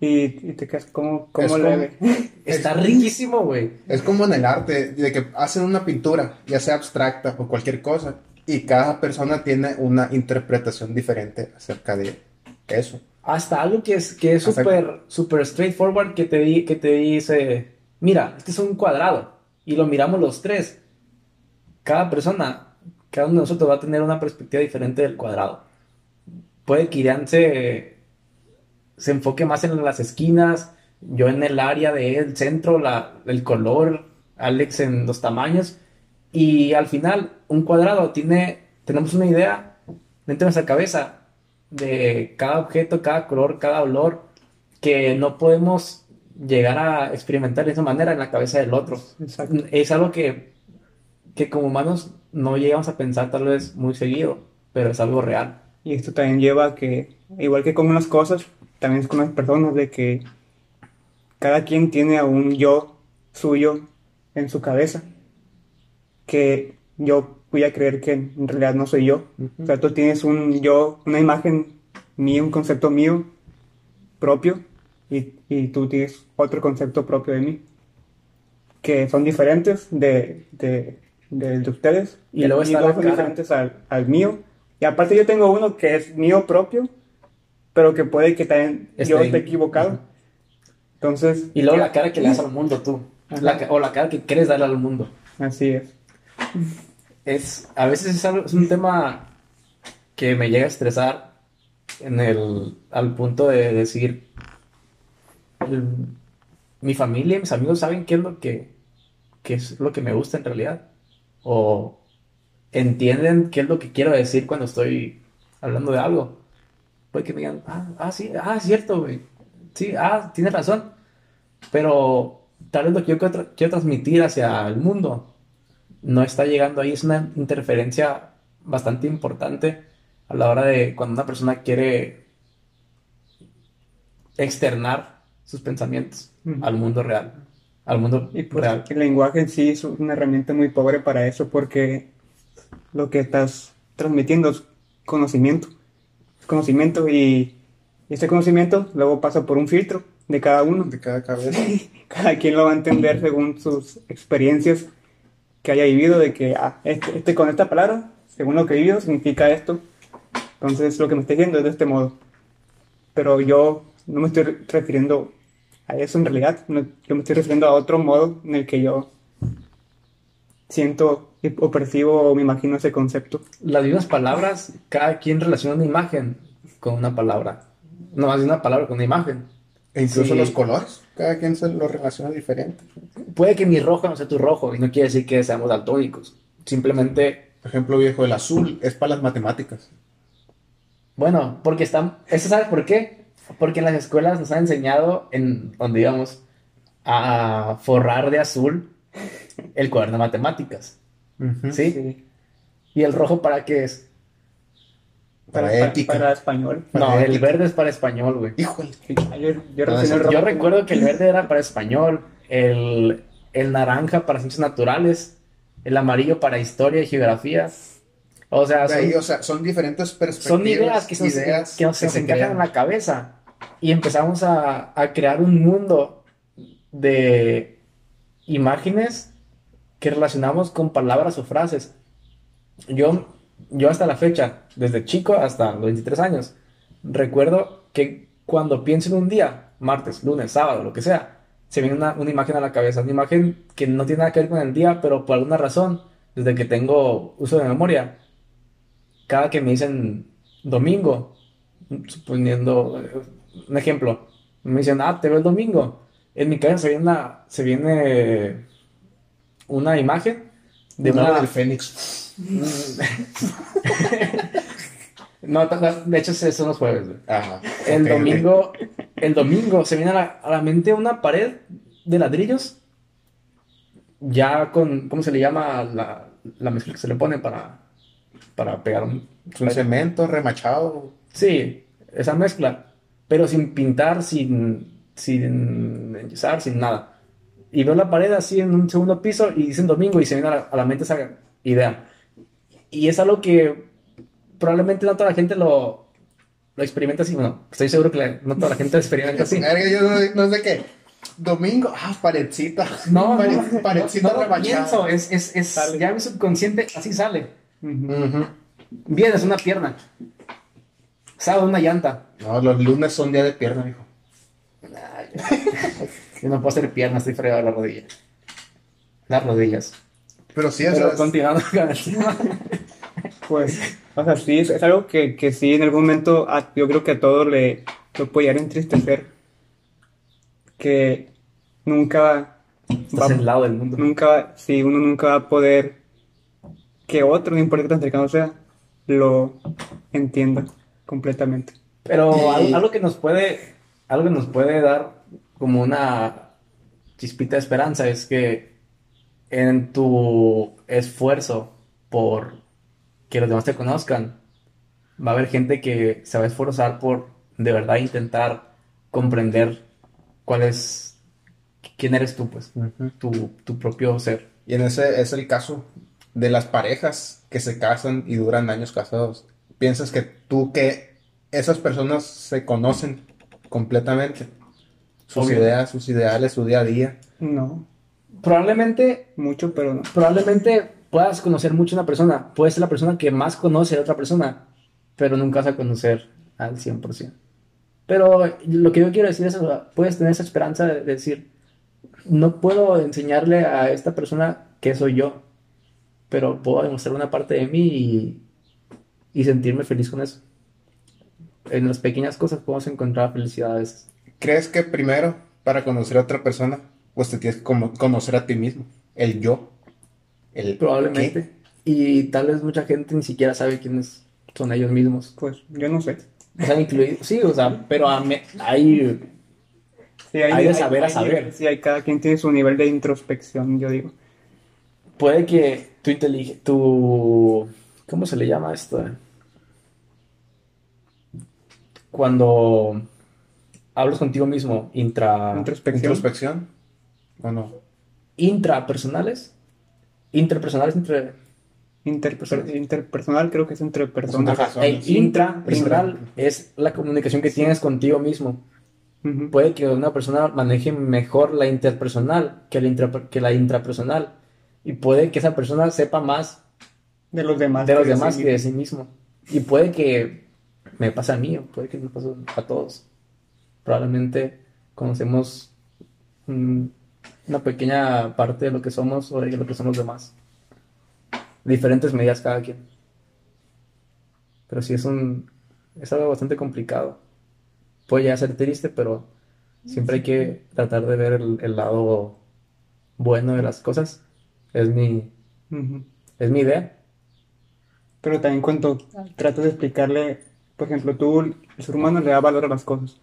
Y, te quedas como, como leve. (laughs) Está riquísimo, güey. Es como en el arte, de que hacen una pintura, ya sea abstracta o cualquier cosa, y cada persona tiene una interpretación diferente acerca de eso. Hasta algo que es que es súper super straightforward que te, que te dice, mira, este es un cuadrado, y lo miramos los tres. Cada persona, cada uno de nosotros va a tener una perspectiva diferente del cuadrado. Puede que Irán se se enfoque más en las esquinas, yo en el área del centro, la, el color, Alex en los tamaños. Y al final, un cuadrado tiene, tenemos una idea dentro de nuestra cabeza de cada objeto, cada color, cada olor, que no podemos llegar a experimentar de esa manera en la cabeza del otro. Es algo que, que como humanos no llegamos a pensar tal vez muy seguido, pero es algo real. Y esto también lleva a que, igual que con unas cosas, también es con las personas de que cada quien tiene a un yo suyo en su cabeza que yo voy a creer que en realidad no soy yo. O sea, tú tienes un yo, una imagen mía, un concepto mío propio y, y tú tienes otro concepto propio de mí que son diferentes de, de, de, ustedes y, luego están diferentes al, al mío. Y aparte yo tengo uno que es mío propio pero que puede que también yo esté equivocado. Entonces. Y luego la cara que le das al mundo tú. o la cara que quieres darle al mundo. Así es. Es, a veces es, un tema que me llega a estresar en el, al punto de decir, mi familia y mis amigos saben qué es lo que, qué es lo que me gusta en realidad. O entienden qué es lo que quiero decir cuando estoy hablando de algo. Puede que me digan, ah, ah sí, ah, es cierto, güey. Sí, ah, tienes razón. Pero tal vez lo que yo quiero, transmitir hacia el mundo no está llegando ahí. Es una interferencia bastante importante a la hora de cuando una persona quiere externar sus pensamientos al mundo real. Al mundo y pues, real. El lenguaje en sí es una herramienta muy pobre para eso porque lo que estás transmitiendo es conocimiento. Conocimiento y este conocimiento luego pasa por un filtro de cada uno. De cada cabeza. (laughs) cada quien lo va a entender según sus experiencias que haya vivido de que, ah, este, este, con esta palabra, según lo que he vivido, significa esto. Entonces lo que me está diciendo es de este modo. Pero yo no me estoy refiriendo a eso en realidad. yo me estoy refiriendo a otro modo en el que yo siento o percibo o me imagino ese concepto. Las mismas palabras, cada quien relaciona una imagen con una palabra. No más de una palabra con una imagen. E incluso los colores, cada quien se lo relaciona diferente. Puede que mi rojo no sea tu rojo y no quiere decir que seamos daltónicos. Simplemente. Por ejemplo, viejo, el azul es para las matemáticas. Bueno, porque están. ¿Eso sabes por qué? Porque en las escuelas nos han enseñado, en donde íbamos, a forrar de azul el cuaderno de matemáticas. ¿Sí? ¿Y el rojo para qué es? Para, ética. Para, español. no, el verde es para español, güey. Híjole. Yo, recuerdo que el verde era para español, el, naranja para ciencias naturales, el amarillo para historia y geografía. O sea, son, diferentes perspectivas. Son ideas que, ideas que, se, encajan en la cabeza. Y empezamos a, a crear un mundo de imágenes que relacionamos con palabras o frases. Yo yo hasta la fecha, desde chico hasta los 23 años, recuerdo que cuando pienso en un día, martes, lunes, sábado, lo que sea, se viene una, imagen a la cabeza, una imagen que no tiene nada que ver con el día, pero por alguna razón, desde que tengo uso de memoria, cada que me dicen domingo, suponiendo un ejemplo, me dicen, ah, te veo el domingo, en mi cabeza se viene una, se viene una imagen de una... del Fénix. (laughs) no, de hecho, son los jueves, el domingo, el domingo se viene a la, mente una pared de ladrillos. Ya con, ¿cómo se le llama la, la mezcla que se le pone para, para pegar un, cemento remachado? Sí, esa mezcla. Pero sin pintar, sin, sin enyesar, sin nada. Y veo la pared así en un segundo piso y dicen domingo y se viene a la, a la mente esa idea. Y es algo que probablemente no toda la gente lo, lo experimenta así. Bueno, estoy seguro que no toda la gente lo experimenta así. (laughs) yo no, sé qué. Domingo, ah, paredcita. (laughs) No, no, paredcita no, no pienso, es, es, es ya mi subconsciente así sale. Bien, es una pierna. Sábado, una llanta. No, los lunes son día de pierna, hijo. (laughs) yo no puedo hacer pierna, estoy fregado de la rodilla. Las rodillas. Pero sí, Pero continuando con el (laughs) Pues, o sea, sí, es, algo que, que, sí en algún momento yo creo que a todos le, lo puede llegar a entristecer. Que nunca Estás en lado del mundo. Nunca, sí, uno nunca va a poder que otro, no importa qué tan cercano sea, lo entienda completamente. Pero algo, que nos puede, algo que nos puede dar como una chispita de esperanza es que en tu esfuerzo por que los demás te conozcan, va a haber gente que se va a esforzar por de verdad intentar comprender cuál es, quién eres tú, pues, tu, propio ser. Y en ese es el caso de las parejas que se casan y duran años casados. Piensas que tú, que esas personas se conocen completamente. Sus ideas, sus ideales, su día a día. No probablemente, mucho, pero no. Probablemente puedas conocer mucho a una persona. Puedes ser la persona que más conoce a otra persona, pero nunca vas a conocer al 100%. Pero lo que yo quiero decir es, puedes tener esa esperanza de decir, no puedo enseñarle a esta persona que soy yo, pero puedo demostrar una parte de mí y, y sentirme feliz con eso. en las pequeñas cosas podemos encontrar felicidades. ¿Crees que primero, para conocer a otra persona, pues te tienes que conocer a ti mismo? El yo. El Probablemente. Y tal vez mucha gente ni siquiera sabe quiénes son ellos mismos. Pues yo no sé. O sea, incluido, sí, o sea, pero hay, hay, hay, de saber a saber. Sí, hay, cada quien tiene su nivel de introspección, yo digo. Puede que tu inteligencia, tu, ¿cómo se le llama esto? Cuando hablas contigo mismo, intra... Introspección. Introspección. ¿O no? Intrapersonales. Interpersonales entre interpersonal creo que es entre personas. intrapersonal es la comunicación que tienes contigo mismo. Puede que una persona maneje mejor la interpersonal que la, que la intrapersonal. Y puede que esa persona sepa más de los demás, de los demás que de sí mismo. Y puede que me pase a mí, o puede que me pase a todos. Probablemente conocemos una pequeña parte de lo que somos o de lo que son los demás diferentes medidas cada quien. Pero sí es un. es algo bastante complicado. Puede ya ser triste, pero siempre hay que tratar de ver el, lado bueno de las cosas. Es mi. Es mi idea. Pero también cuando tratas de explicarle, por ejemplo, tú, el ser humano le da valor a las cosas.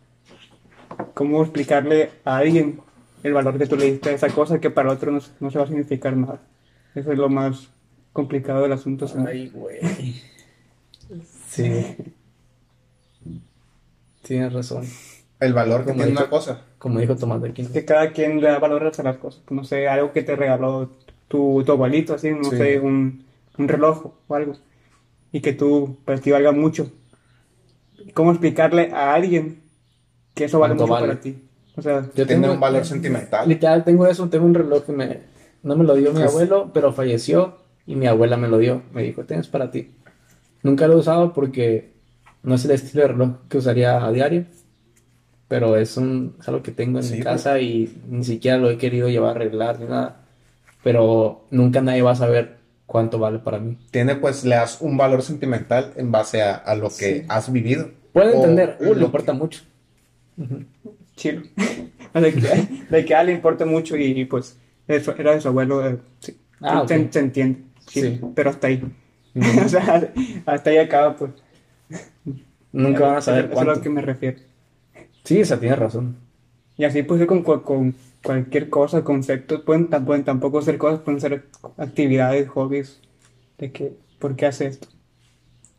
¿Cómo explicarle a alguien el valor que tú le diste a esa cosa que para otro no, no se va a significar nada? Eso es lo más complicado el asunto. Ay, güey. Sí. Tienes razón. El valor que tiene una cosa. Como dijo Tomás de Que cada quien le da valor a las cosas. No sé, algo que te regaló tu, tu abuelito, así, no sé, un, un, reloj o algo. Y que tú, pues, te valga mucho. ¿Cómo explicarle a alguien que eso vale mucho para ti? O sea, yo tengo un valor sentimental. Literal, tengo eso, tengo un reloj que me, no me lo dio mi pues abuelo, pero falleció y mi abuela me lo dio. Me dijo, tienes para ti. Nunca lo he usado porque no es el estilo de reloj que usaría a diario, pero es, un, algo que tengo en mi casa y ni siquiera lo he querido llevar a arreglar ni nada. Pero nunca nadie va a saber cuánto vale para mí. Tiene pues, le das un valor sentimental en base a, lo que has vivido. Puede entender, uh, le importa mucho. Chido. (laughs) de, que, de que a le importa mucho y, pues eso, era de su abuelo. Eh, sí. Ah, se, entiende. Sí, pero hasta ahí. (laughs) o sea, hasta ahí acaba, pues. Nunca van a saber Eso es a lo que me refiero. Sí, esa tiene razón. Y así pues con, con cualquier cosa, conceptos, pueden, pueden tampoco ser cosas, pueden ser actividades, hobbies, de que, ¿por qué hace esto?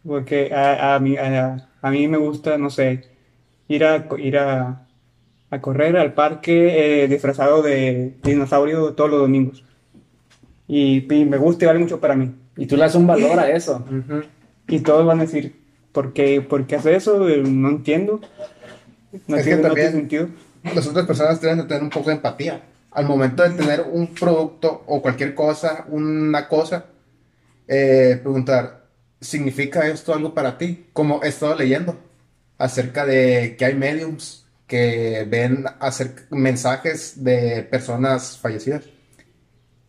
Porque a, a, mí, a, a, mí me gusta, no sé, ir a, ir a, a correr al parque eh, disfrazado de dinosaurio todos los domingos y, me gusta y vale mucho para mí. Y tú le das un valor a (laughs) eso. Y todos van a decir, ¿por qué, ¿por qué hace eso? Eh, no entiendo. No, es tiene, que también sentido. Las otras personas deben de tener un poco de empatía. Al momento de tener un producto o cualquier cosa, una cosa, eh, preguntar, ¿significa esto algo para ti? Como he estado leyendo acerca de que hay mediums que ven hacer mensajes de personas fallecidas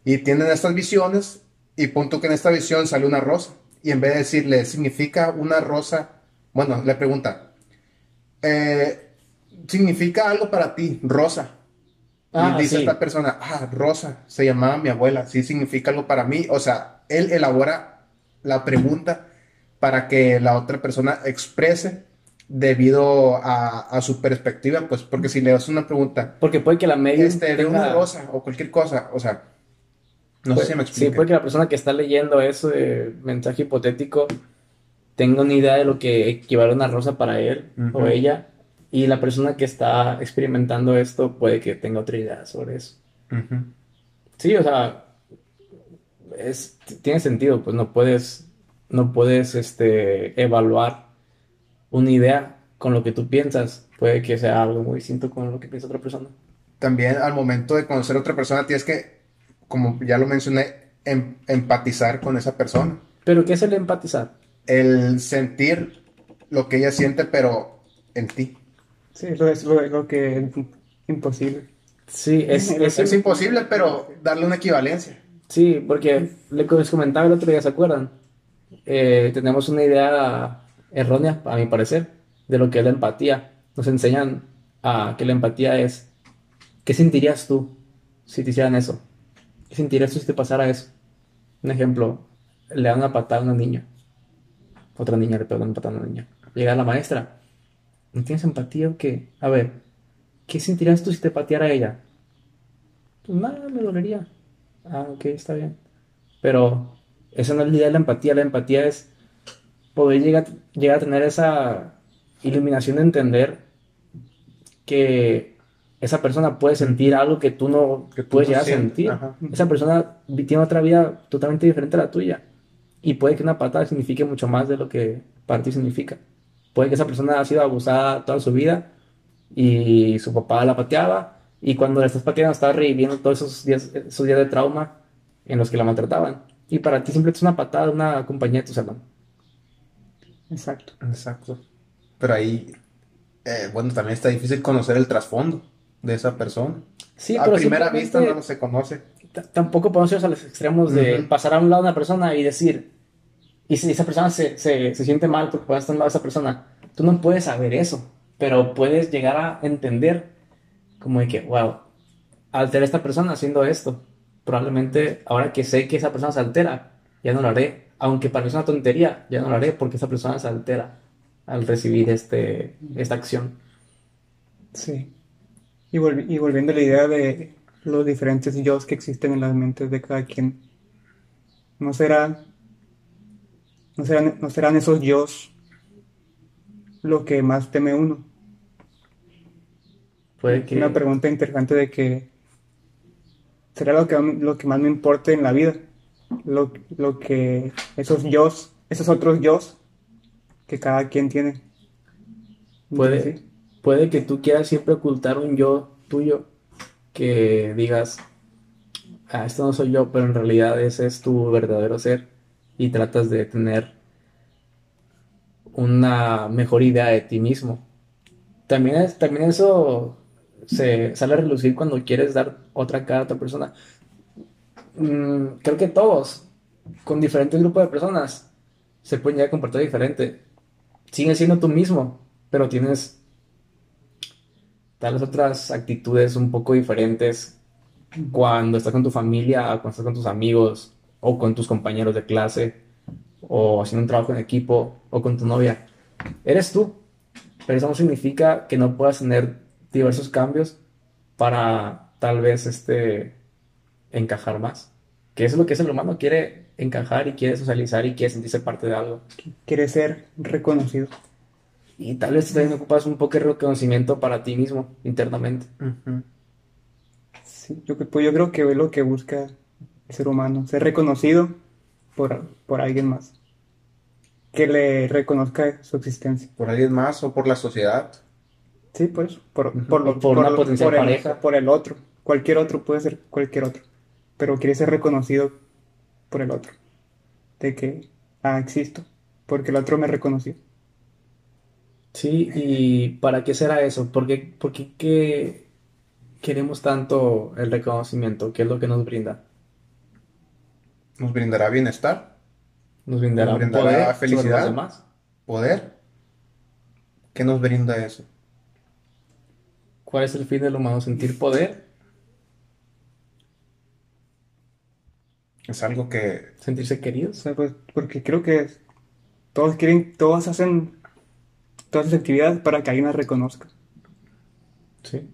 y tienen estas visiones y punto que en esta visión sale una rosa. Y en vez de decirle, ¿significa una rosa? Bueno, le pregunta, eh, ¿significa algo para ti, rosa? y ah, dice esta persona, ah, rosa, se llamaba mi abuela, sí significa algo para mí. O sea, él elabora la pregunta para que la otra persona exprese debido a, su perspectiva, pues porque si le das una pregunta... Porque puede que la media... Este, de una rosa o cualquier cosa, o sea no sé si me explico. Sí, porque la persona que está leyendo ese mensaje hipotético tenga una idea de lo que equivale a una rosa para él o ella. Y la persona que está experimentando esto puede que tenga otra idea sobre eso. Sí, o sea, es, tiene sentido, pues no puedes, no puedes este, evaluar una idea con lo que tú piensas. Puede que sea algo muy distinto con lo que piensa otra persona. También al momento de conocer a otra persona tienes que como ya lo mencioné, em, empatizar con esa persona. ¿Pero qué es el empatizar? El sentir lo que ella siente, pero en ti. Sí, eso es lo, que es imposible. Sí, (laughs) es, es, imposible, pero darle una equivalencia. Sí, porque les comentaba el otro día, ¿se acuerdan? Eh, tenemos una idea errónea, a mi parecer, de lo que es la empatía. Nos enseñan a que la empatía es, ¿qué sentirías tú si te hicieran eso? ¿Qué sentirías tú si te pasara eso? Un ejemplo, le dan una patada a una niña. Otra niña le pega una patada a una niña. Llega la maestra. ¿No tienes empatía o qué? A ver, ¿qué sentirías tú si te pateara a ella? Pues nada, me dolería. Ah, ok, está bien. Pero esa no es la idea de la empatía. La empatía es poder llegar, llegar a tener esa iluminación de entender que esa persona puede sentir algo que tú no que puedes llegar a sentir. Esa persona tiene otra vida totalmente diferente a la tuya. Y puede que una patada signifique mucho más de lo que para ti significa. Puede que esa persona ha sido abusada toda su vida y su papá la pateaba y cuando la estás pateando está reviviendo todos esos días, esos días de trauma en los que la maltrataban. Y para ti simplemente es una patada, una compañía de tu salón. Exacto. Exacto. Pero ahí, eh, bueno, también está difícil conocer el trasfondo de esa persona. Sí, a primera vista no se conoce. Tampoco podemos ir a los extremos de pasar a un lado de una persona y decir, y si esa persona se, se, se siente mal porque puedes estar al lado de esa persona, tú no puedes saber eso, pero puedes llegar a entender como de que, wow, altera a esta persona haciendo esto. Probablemente ahora que sé que esa persona se altera, ya no lo haré. Aunque para mí es una tontería, ya no lo haré porque esa persona se altera al recibir este, esta acción. Sí. Y, y volviendo a la idea de los diferentes yo que existen en las mentes de cada quien, ¿no será ¿No serán, ¿No serán esos yo lo que más teme uno? Puede que... Una pregunta interesante de que será lo que, lo que más me importe en la vida. Lo, lo que esos yo, esos otros yo que cada quien tiene. Puede, puede que tú quieras siempre ocultar un yo tuyo que digas, ah, esto no soy yo, pero en realidad ese es tu verdadero ser y tratas de tener una mejor idea de ti mismo. También, es, también eso se sale a relucir cuando quieres dar otra cara a otra persona. Mm, creo que todos, con diferentes grupos de personas, se pueden llegar a comportar diferente. Sigues siendo tú mismo, pero tienes tal vez otras actitudes un poco diferentes cuando estás con tu familia, cuando estás con tus amigos, o con tus compañeros de clase, o haciendo un trabajo en equipo, o con tu novia. Eres tú, pero eso no significa que no puedas tener diversos cambios para tal vez este, encajar más. Que es lo que es el humano, quiere encajar y quiere socializar y quiere sentirse parte de algo. Quiere ser reconocido. Y tal vez también ocupas un poco de reconocimiento para ti mismo internamente. Sí, yo, pues yo creo que es lo que busca ser humano, ser reconocido por, por alguien más. Que le reconozca su existencia. Por alguien más o por la sociedad. Sí, por eso. Por, por, por, una potencial pareja. por el otro. Cualquier otro puede ser cualquier otro. Pero quiere ser reconocido por el otro. De que, ah, existo. Porque el otro me reconoció. Sí, y ¿para qué será eso? ¿Por qué, por qué queremos tanto el reconocimiento? ¿Qué es lo que nos brinda? Nos brindará bienestar. Nos brindará, poder, felicidad. Poder. ¿Qué nos brinda eso? ¿Cuál es el fin del humano? ¿Sentir poder? Es algo que... ¿Sentirse queridos? pues, porque creo que todos quieren, todos hacen todas las actividades para que alguien las reconozca. Sí.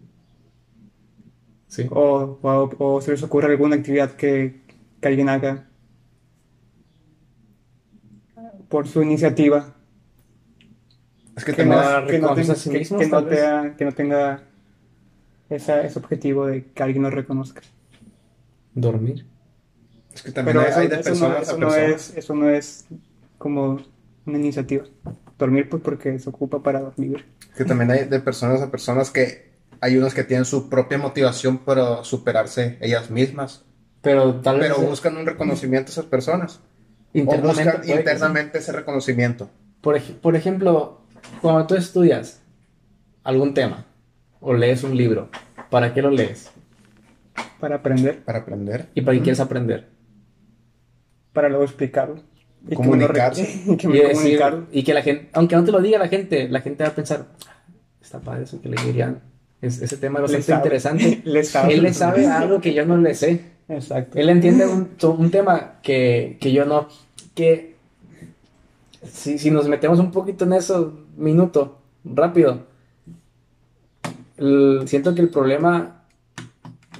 Sí. O, o, se les ocurre alguna actividad que, que alguien haga por su iniciativa. Es que, que, no, que, no, tenga, ese objetivo de que alguien lo reconozca. Dormir. Es que también Pero hay, eso, de personas eso, no, es, eso no es como una iniciativa. Dormir pues porque se ocupa para dormir. Es que también hay de personas a personas que hay unos que tienen su propia motivación para superarse ellas mismas. Pero tal vez... Pero buscan un reconocimiento a esas personas. Internamente, o internamente ese reconocimiento. Por, por ejemplo, cuando tú estudias algún tema o lees un libro, ¿para qué lo lees? Para aprender. Para aprender. ¿Y para qué quieres aprender? Para luego explicarlo. comunicar. y, que (laughs) y que la gente, aunque no te lo diga la gente, la gente va a pensar, está padre eso que le dirían. ese tema es bastante interesante. (laughs) Él le sabe algo que yo no le sé. Exacto. Él entiende un, un tema que, que, yo no. Que si, si, nos metemos un poquito en eso, minuto, rápido. siento que el problema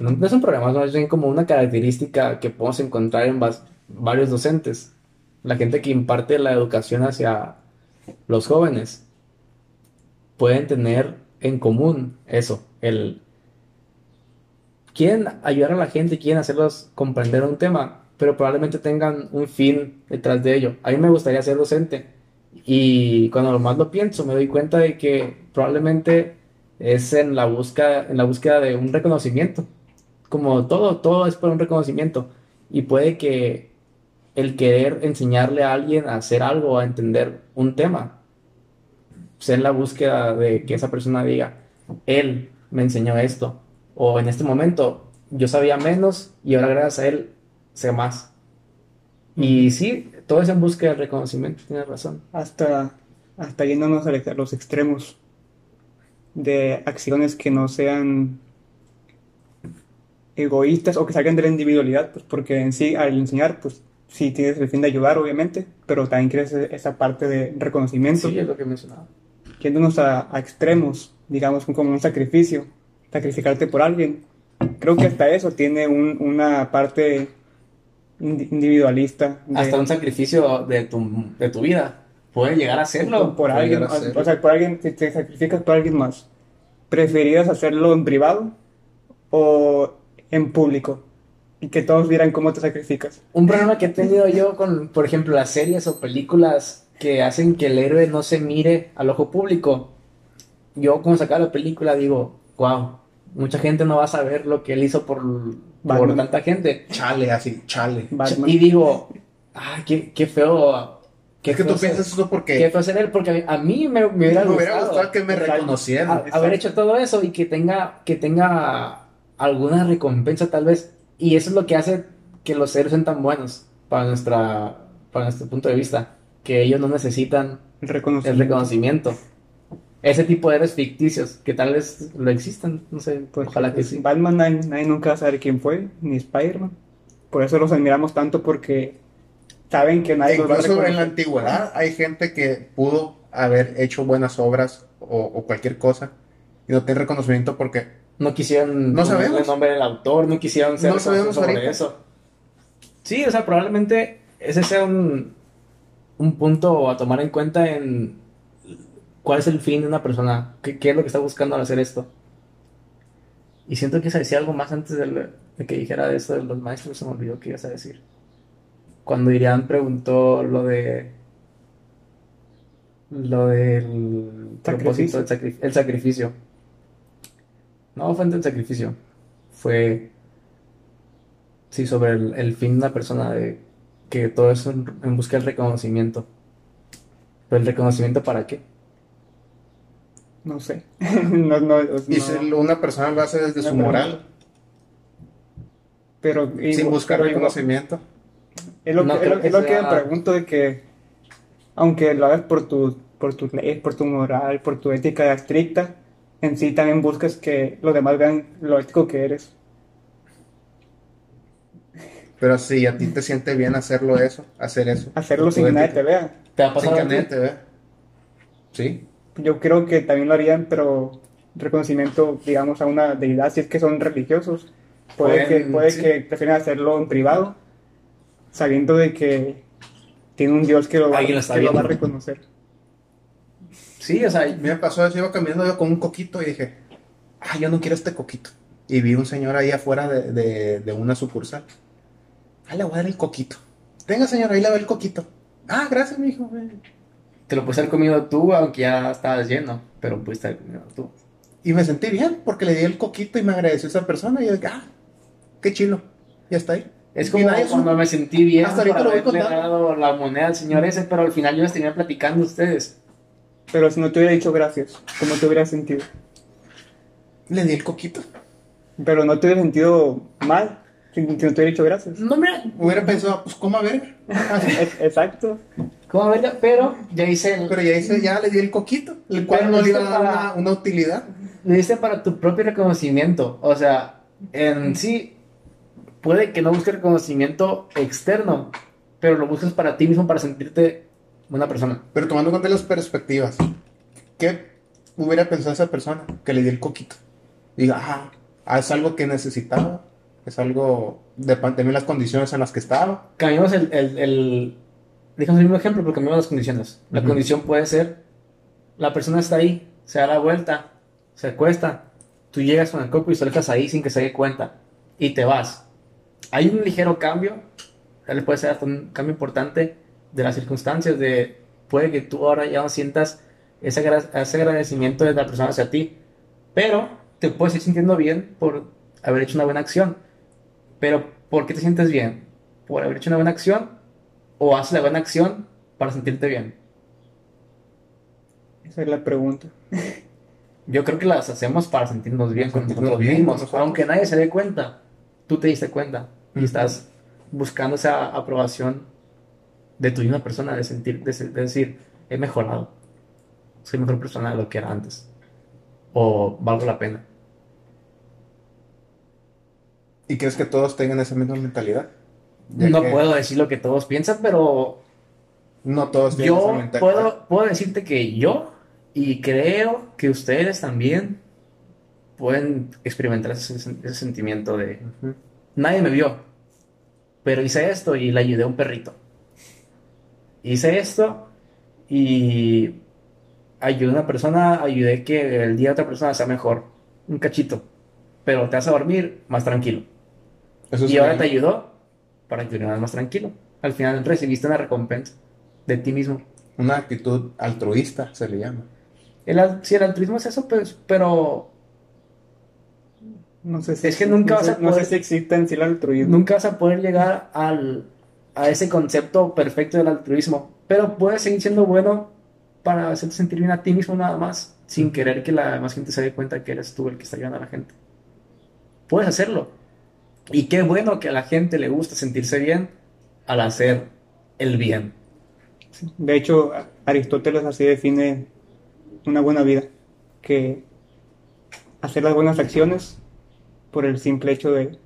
no, es un problema, es más bien como una característica que podemos encontrar en varios docentes. La gente que imparte la educación hacia los jóvenes pueden tener en común eso, el quieren ayudar a la gente, quieren hacerlos comprender un tema, pero probablemente tengan un fin detrás de ello. A mí me gustaría ser docente y cuando más lo pienso me doy cuenta de que probablemente es en la búsqueda, en la búsqueda de un reconocimiento. Como todo, todo es por un reconocimiento y puede que el querer enseñarle a alguien a hacer algo, a entender un tema, en la búsqueda de que esa persona diga, él me enseñó esto, o en este momento yo sabía menos y ahora gracias a él sé más. Y sí, todo es en busca del reconocimiento, tienes razón. Hasta, hasta yéndonos a los extremos de acciones que no sean egoístas o que salgan de la individualidad, pues porque en sí al enseñar, pues sí tienes el fin de ayudar, obviamente, pero también quieres esa parte de reconocimiento. Sí, es lo que mencionaba. Yéndonos a, a extremos, digamos, como un sacrificio, sacrificarte por alguien. Creo que hasta eso tiene un, una parte individualista. hasta un sacrificio de tu, de tu vida. Puede llegar a hacerlo. Por alguien, o sea, por alguien, si te sacrificas por alguien más, ¿preferirías hacerlo en privado o en público? Y que todos vieran cómo te sacrificas. Un problema que he tenido yo con, por ejemplo, las series o películas que hacen que el héroe no se mire al ojo público. Yo cuando sacaba la película digo, wow, mucha gente no va a saber lo que él hizo por, por tanta gente. Chale, así, chale. Y digo, ay, qué, qué feo. Qué es que tú piensas eso porque. Qué feo ser él, porque a mí me, me hubiera, me hubiera gustado, que me reconocieran. haber hecho todo eso y que tenga, que tenga alguna recompensa, tal vez. Y eso es lo que hace que los seres sean tan buenos para, nuestra, para nuestro punto de vista. Que ellos no necesitan el reconocimiento. El reconocimiento ese tipo de héroes ficticios que tal vez lo existan, no sé, pues, ojalá que sí. Batman nadie, nunca va a saber quién fue, ni Spider-Man. Por eso los admiramos tanto porque saben que nadie los va a en la antigüedad hay gente que pudo haber hecho buenas obras o, cualquier cosa y no tiene reconocimiento porque no quisieron no sabemos el nombre del autor, no quisieron ser no sabemos sobre eso. Sí, o sea, probablemente ese sea un, un punto a tomar en cuenta en cuál es el fin de una persona, qué, es lo que está buscando al hacer esto. Y siento que se decía algo más antes de, que dijera eso de los maestros, se me olvidó qué ibas a decir. Cuando Irián preguntó lo de. Lo del sacrificio. el sacrificio. No fue el sacrificio. Fue. Sí, sobre el, fin de una persona, de que todo eso en, en busca del reconocimiento. ¿Pero el reconocimiento para qué? No sé. (laughs) no, no, y si una persona lo hace desde su moral. Pero, sin buscar reconocimiento. Es lo, que, es lo, que, me pregunto de que, aunque lo hagas por tu, por tus leyes, por tu moral, por tu ética estricta, en sí también buscas que los demás vean lo ético que eres. Pero si a ti te siente bien hacerlo eso, hacer eso. Hacerlo sin que nadie te vea. ¿Te ha pasado sin que nadie te vea. Sí yo creo que también lo harían, pero reconocimiento, digamos, a una deidad, si es que son religiosos, puede, que, puede que prefieren hacerlo en privado, sabiendo de que tiene un Dios que lo, va, a reconocer. Sí, o sea, me pasó eso, iba caminando yo con un coquito y dije, ah, yo no quiero este coquito. Y vi un señor ahí afuera de, de, una sucursal. Ah, le voy a dar el coquito. Venga, señor, ahí le doy el coquito. Ah, gracias, mi hijo. Te lo pudiste haber comido tú, aunque ya estabas lleno, pero pudiste haber comido tú. Y me sentí bien, porque le di el coquito y me agradeció esa persona. Y yo dije, ah, qué chilo, ya está ahí. Es como cuando me sentí bien Hasta ahorita por haberle dado la moneda al señor ese, pero al final yo les tenía platicando a ustedes. Pero si no te hubiera dicho gracias, ¿cómo te hubiera sentido? Le di el coquito. Pero no te hubiera sentido mal Si, no te hubiera dicho gracias. No me... Hubiera pensado, pues, ¿cómo a ver? (laughs) Exacto. ¿Cómo a ver? Pero ya hice el... Pero ya hice, ya le di el coquito, el cual no le iba a dar una, una utilidad. Le diste para tu propio reconocimiento. O sea, en sí, puede que no busques reconocimiento externo, pero lo busques para ti mismo, para sentirte una persona. Pero tomando en cuenta las perspectivas, ¿qué hubiera pensado esa persona que le di el coquito? Diga, ah, ah, es algo que necesitaba, es algo de también las condiciones en las que estaba. Cambiamos el, el, el Dejamos el mismo ejemplo, pero cambiamos las condiciones. La condición puede ser, la persona está ahí, se da la vuelta, se acuesta, tú llegas con el copo y sueltas ahí sin que se dé cuenta y te vas. Hay un ligero cambio, tal vez puede ser hasta un cambio importante de las circunstancias, de puede que tú ahora ya no sientas ese, ese agradecimiento de la persona hacia ti, pero te puedes ir sintiendo bien por haber hecho una buena acción. Pero, ¿por qué te sientes bien? ¿Por haber hecho una buena acción? ¿O haces la buena acción para sentirte bien? Esa es la pregunta. (laughs) Yo creo que las hacemos para sentirnos bien con nosotros mismos. Aunque nadie se dé cuenta, tú te diste cuenta y estás buscando esa aprobación de tu misma persona, de sentir, de, decir, he mejorado, soy mejor persona de lo que era antes, o valgo la pena. ¿Y crees que todos tengan esa misma mentalidad? no puedo decir lo que todos piensan, pero no todos tienen yo esa mentalidad. Puedo, puedo decirte que yo y creo que ustedes también pueden experimentar ese, sentimiento de nadie me vio, pero hice esto y le ayudé a un perrito. Hice esto y ayudé a una persona, ayudé que el día de otra persona sea mejor, un cachito, pero te vas a dormir más tranquilo. y ahora te ayudó para que durmieras más tranquilo. Al final recibiste una recompensa de ti mismo. Una actitud altruista se le llama. El, si el altruismo es eso, pues, pero. No sé si. Es que nunca vas a poder. No sé si existe en sí el altruismo. Nunca vas a poder llegar al, a ese concepto perfecto del altruismo. Pero puedes seguir siendo bueno para hacerte sentir bien a ti mismo nada más. Sin querer que la demás gente se dé cuenta que eres tú el que está ayudando a la gente. Puedes hacerlo. Y qué bueno que a la gente le gusta sentirse bien al hacer el bien. De hecho, Aristóteles así define una buena vida, que hacer las buenas acciones por el simple hecho de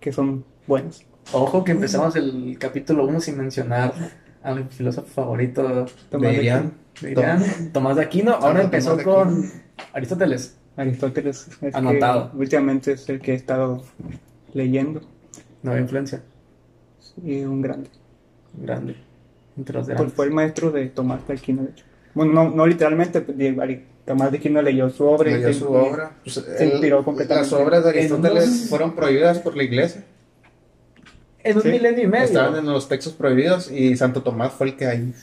que son buenas. Ojo que empezamos el capítulo 1 sin mencionar a mi filósofo favorito, Tomás de, Aquino. Tomás de Aquino. Ahora empezó con Aristóteles. Aristóteles es Anotado. últimamente es el que he estado leyendo. Nueva influencia. Sí, un grande. grande. Entre los pues fue el maestro de Tomás de Aquino, de hecho. Bueno, no, no literalmente, pues, Tomás de Aquino leyó su obra. Leyó y su obra. Pues, se inspiró completamente. Las obras de Aristóteles fueron prohibidas por la iglesia. En un milenio y medio. Estaban en los textos prohibidos y Santo Tomás fue el que ahí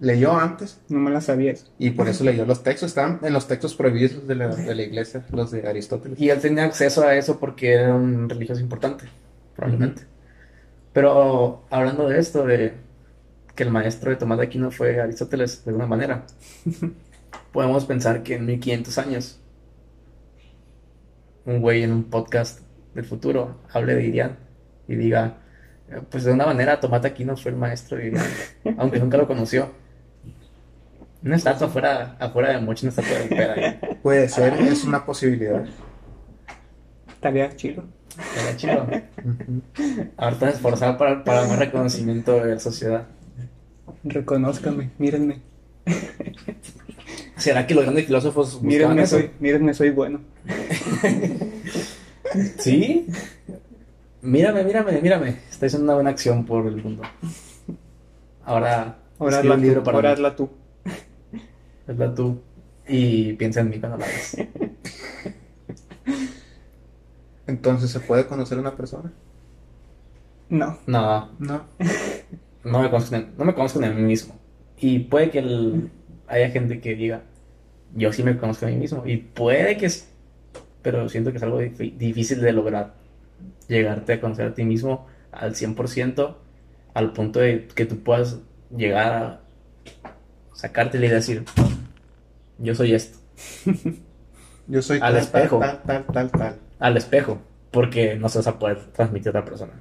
leyó antes. No me la sabías. Y por eso leyó los textos. Estaban en los textos prohibidos de la, de la iglesia, los de Aristóteles. Y él tenía acceso a eso porque era un religioso importante, probablemente. Pero hablando de esto, de que el maestro de Tomás de Aquino fue Aristóteles de alguna manera, (laughs) podemos pensar que en 1500 años un güey en un podcast del futuro hable de Irian y diga, pues de una manera Tomás de Aquino fue el maestro de Irian, aunque nunca lo conoció. Una estatua afuera, afuera de mucho, una estatua de pera. Puede ser, es una posibilidad. Estaría chido. Estaría chido. Ahorita esforzado para, para más reconocimiento de la sociedad. Reconózcame, mírenme. ¿Será que los grandes filósofos mírenme soy, mírenme, soy bueno. ¿Sí? Mírame, mírame, mírame. Estáis haciendo una buena acción por el mundo. Ahora, ahora hazla, libro para ahora hazla tú. Hazla tú. Y piensa en mí cuando la hagas. (laughs) Entonces, ¿se puede conocer una persona? No. No. No. no me conozco, no me conozco a mí mismo. Y puede que haya gente que diga, yo sí me conozco a mí mismo. Y puede que es, pero siento que es algo difícil de lograr. Llegarte a conocer a ti mismo al 100%, al punto de que tú puedas llegar a sacarte y decir, yo soy esto. (laughs) yo soy al espejo. Tal, tal, tal, tal, Al espejo. porque no se vas a poder transmitir a otra persona.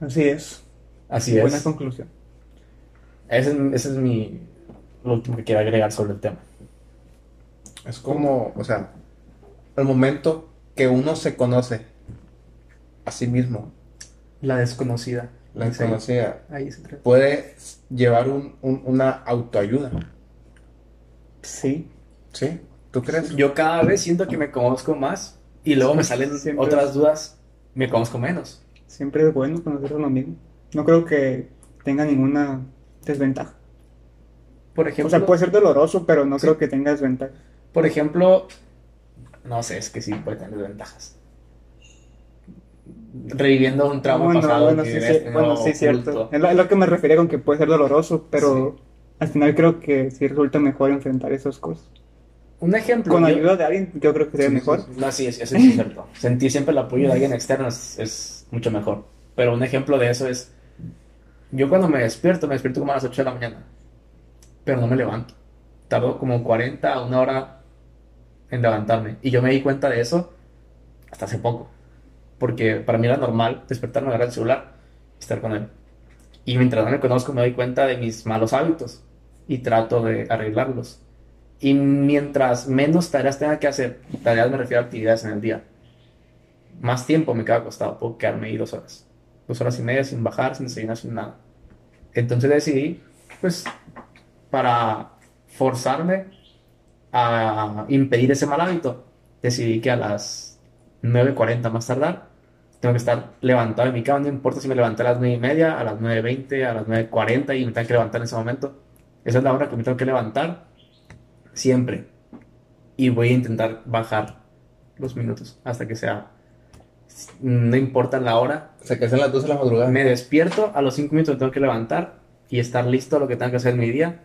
Así es. Así es. Buena conclusión. Ese es, ese es mi, lo último que quiero agregar sobre el tema. Es como, o sea, el momento que uno se conoce a sí mismo. La desconocida. La desconocida. Ahí se puede llevar un, un, una autoayuda. Sí. ¿Sí? ¿Tú crees? Yo cada vez siento que me conozco más y luego me salen (laughs) otras dudas, me conozco menos. Siempre es bueno conocer a lo mismo. No creo que tenga ninguna desventaja. Por ejemplo. O sea, puede ser doloroso, pero no creo que tenga desventaja. Por ejemplo, no sé, es que sí puede tener desventajas. Reviviendo un trauma bueno, pasado. Bueno, sí, sí, bueno, sí, cierto. Es lo, que me refería con que puede ser doloroso, pero al final creo que sí resulta mejor enfrentar esas cosas. Un ejemplo. Con ayuda de alguien, yo creo que sería mejor. No, sí, eso es cierto. Sentir siempre el apoyo de alguien externo es, mucho mejor. Pero un ejemplo de eso es. Yo cuando me despierto, me despierto como a las 8 de la mañana. Pero no me levanto. Tardo como 40 a una hora en levantarme. Y yo me di cuenta de eso hasta hace poco. Porque para mí era normal despertarme, agarrar el celular y estar con él. Y mientras no me conozco, me doy cuenta de mis malos hábitos y trato de arreglarlos. Y mientras menos tareas tenga que hacer, tareas me refiero a actividades en el día, más tiempo me queda acostado. Puedo quedarme ahí dos horas, dos horas y media sin bajar, sin desayunar, sin nada. Entonces decidí, pues, para forzarme a impedir ese mal hábito, decidí que a las 9.40 más tardar, tengo que estar levantado en mi cama, no importa si me levanté a las 9 y media, a las 9.20, a las 9.40 y me tengo que levantar en ese momento. Esa es la hora que me tengo que levantar siempre. Y voy a intentar bajar los minutos hasta que sea. No importa la hora. O sea, que sean las 12 de la madrugada. Me despierto, a los 5 minutos me tengo que levantar y estar listo a lo que tengo que hacer en mi día.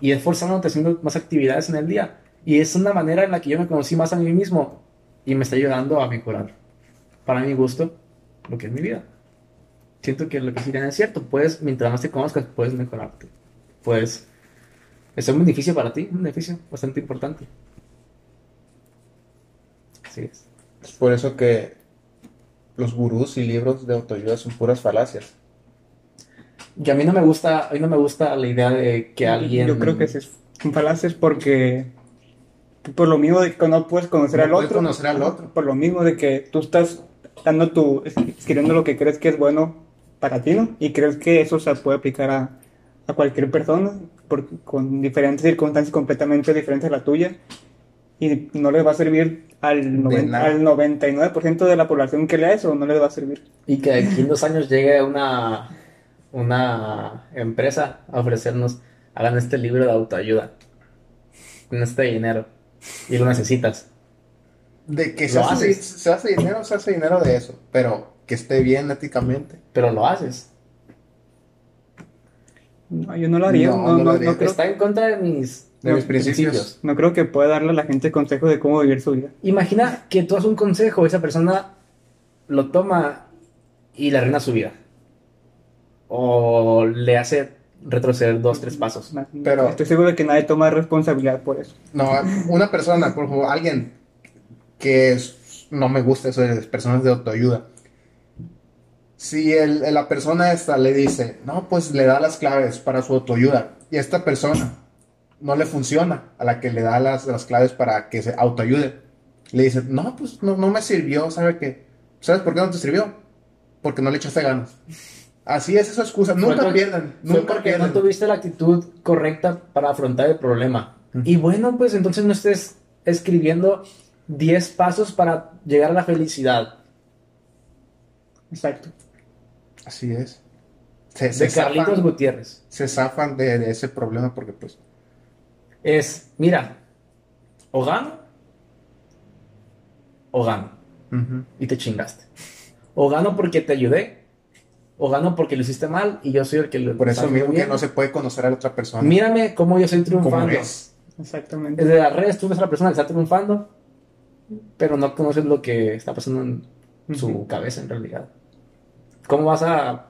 Y esforzándote haciendo más actividades en el día. Y es una manera en la que yo me conocí más a mí mismo y me está ayudando a mejorar, para mi gusto, lo que es mi vida. Siento que lo que sí es cierto. Puedes, mientras más te conozcas, puedes mejorarte. Puedes es un beneficio para ti, un beneficio bastante importante. Así es. Es por eso que los gurús y libros de autoayuda son puras falacias. Y a mí no me gusta, a mí no me gusta la idea de que alguien. Yo creo que es falacias porque por lo mismo de que no puedes conocer al otro. conocer al otro. Por lo mismo de que tú estás dando tu, escribiendo lo que crees que es bueno para ti, ¿no? Y crees que eso se puede aplicar a, a cualquier persona con diferentes circunstancias completamente diferentes a la tuya y no le va a servir al, al 99% de la población que lea eso, no le va a servir. Y que aquí en dos años llegue una, una empresa a ofrecernos, hagan este libro de autoayuda, con este dinero, y lo necesitas. De que se hace, se hace dinero, se hace dinero de eso, pero que esté bien éticamente. Pero lo haces. No, yo no lo haría. No, no, no, Está en contra de mis, principios. No creo que pueda darle a la gente consejo de cómo vivir su vida. Imagina que tú haces un consejo, esa persona lo toma y le arruina su vida. O le hace retroceder dos, tres pasos. Pero estoy seguro de que nadie toma responsabilidad por eso. No, una persona, por ejemplo, alguien que no me gusta eso de personas de autoayuda si el, la persona esta le dice, no, pues le da las claves para su autoayuda y esta persona no le funciona a la que le da las, las claves para que se autoayude, le dice, no, pues no, no me sirvió, ¿sabe qué? ¿Sabes por qué no te sirvió? Porque no le echaste ganas. Así es esa excusa, nunca pierden. Nunca porque no tuviste la actitud correcta para afrontar el problema. Y bueno, pues entonces no estés escribiendo 10 pasos para llegar a la felicidad. Exacto. Así es. Se, de Carlitos Gutiérrez. Se zafan de, ese problema porque pues... Es, mira, o gano, o gano. Y te chingaste. O gano porque te ayudé, o gano porque lo hiciste mal y yo soy el que lo Por eso mismo que no se puede conocer a la otra persona. Mírame cómo yo estoy triunfando. Exactamente. Desde las redes tú ves a la persona que está triunfando, pero no conoces lo que está pasando en su cabeza en realidad. ¿cómo vas a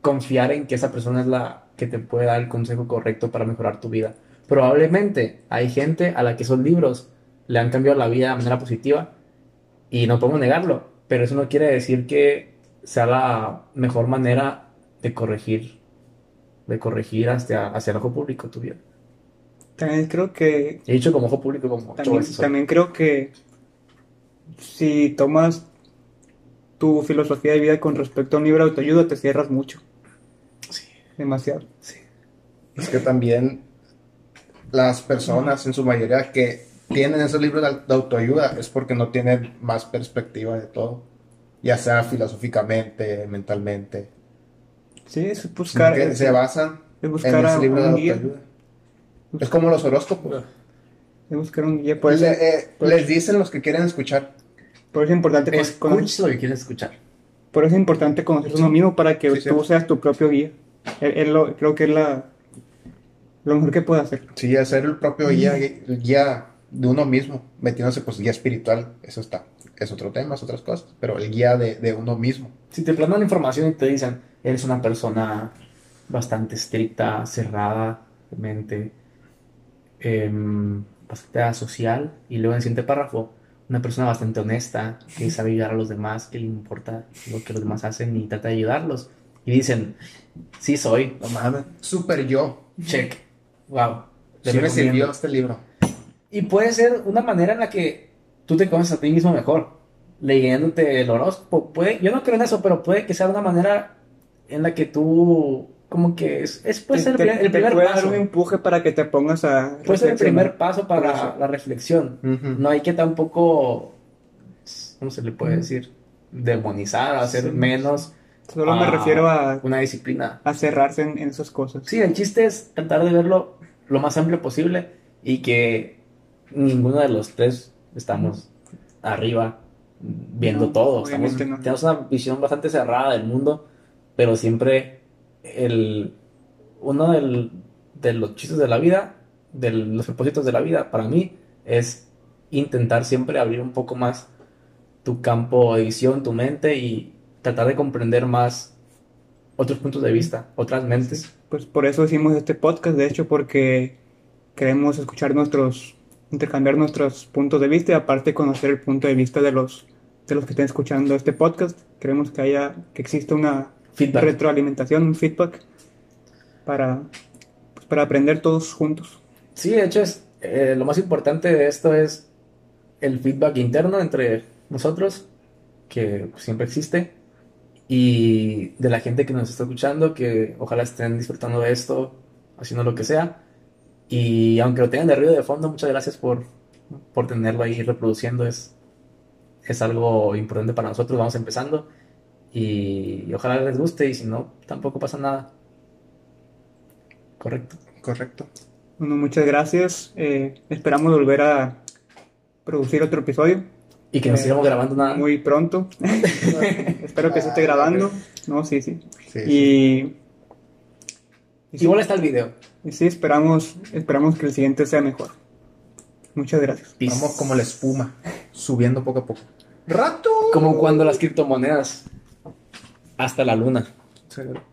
confiar en que esa persona es la que te puede dar el consejo correcto para mejorar tu vida? Probablemente hay gente a la que esos libros le han cambiado la vida de manera positiva y no podemos negarlo, pero eso no quiere decir que sea la mejor manera de corregir, de corregir hacia, hacia el ojo público tu vida. También creo que... He dicho como ojo público como también, también creo que si tomas tu filosofía de vida con respecto a un libro de autoayuda, te cierras mucho. Sí. Demasiado. Sí. Es que también las personas en su mayoría que tienen esos libros de autoayuda es porque no tienen más perspectiva de todo, ya sea filosóficamente, mentalmente. Sí, es buscar. Que se basan en ese libro de autoayuda. Es como los horóscopos. Es buscar un guía. Pues, eh, les dicen los que quieren escuchar. Por eso es importante conocer lo que quieres escuchar. Por eso es importante conocer uno mismo para que tú seas tu propio guía. creo que es la, lo mejor que puede hacer. Sí, hacer el propio guía, guía de uno mismo, metiéndose pues guía espiritual, eso está, es otro tema, es otras cosas, pero el guía de, uno mismo. Si te plantan información y te dicen, eres una persona bastante estricta, cerrada de mente, eh, bastante social, y luego en el siguiente párrafo, una persona bastante honesta, que (laughs) sabe ayudar a los demás, que le importa lo que los demás hacen y trata de ayudarlos. Y dicen, sí soy. No mames, super yo. Check. Wow. Sí me sirvió este libro. Y puede ser una manera en la que tú te conoces a ti mismo mejor, leyéndote el horóscopo. Puede, yo no creo en eso, pero puede que sea una manera en la que tú, como que es, puede ser el, el primer puede dar un empuje para que te pongas a. Puede ser el primer paso para la reflexión. No hay que tampoco, ¿cómo se le puede decir? Demonizar, hacer menos. Solo me refiero a. Una disciplina. A cerrarse en, en esas cosas. Sí, el chiste es tratar de verlo lo más amplio posible y que ninguno de los tres estamos arriba viendo todo. Tenemos una visión bastante cerrada del mundo, pero siempre el uno de los chistes de la vida, de los propósitos de la vida, para mí, es intentar siempre abrir un poco más tu campo de visión, tu mente y tratar de comprender más otros puntos de vista, otras mentes. Pues por eso hicimos este podcast, de hecho, porque queremos escuchar nuestros, intercambiar nuestros puntos de vista y aparte conocer el punto de vista de los, de los que estén escuchando este podcast. Queremos que haya, que exista una retroalimentación, un feedback para, pues, para aprender todos juntos. Sí, de hecho es, eh, lo más importante de esto es el feedback interno entre nosotros, que siempre existe, y de la gente que nos está escuchando, que ojalá estén disfrutando de esto, haciendo lo que sea. Y aunque lo tengan de ruido de fondo, muchas gracias por, por tenerlo ahí reproduciendo. Es, es algo importante para nosotros. Vamos empezando. Y, ojalá les guste. Y si no, tampoco pasa nada. Correcto. Correcto. Bueno, muchas gracias. Eh, esperamos volver a producir otro episodio. Y que nos eh, sigamos grabando nada. Muy pronto. (laughs) Espero que se esté grabando. No, sí, sí. y, Igual está el video. Y sí, esperamos, esperamos que el siguiente sea mejor. Muchas gracias. Vamos como la espuma, subiendo poco a poco. ¡Rato! Como cuando las criptomonedas hasta la luna.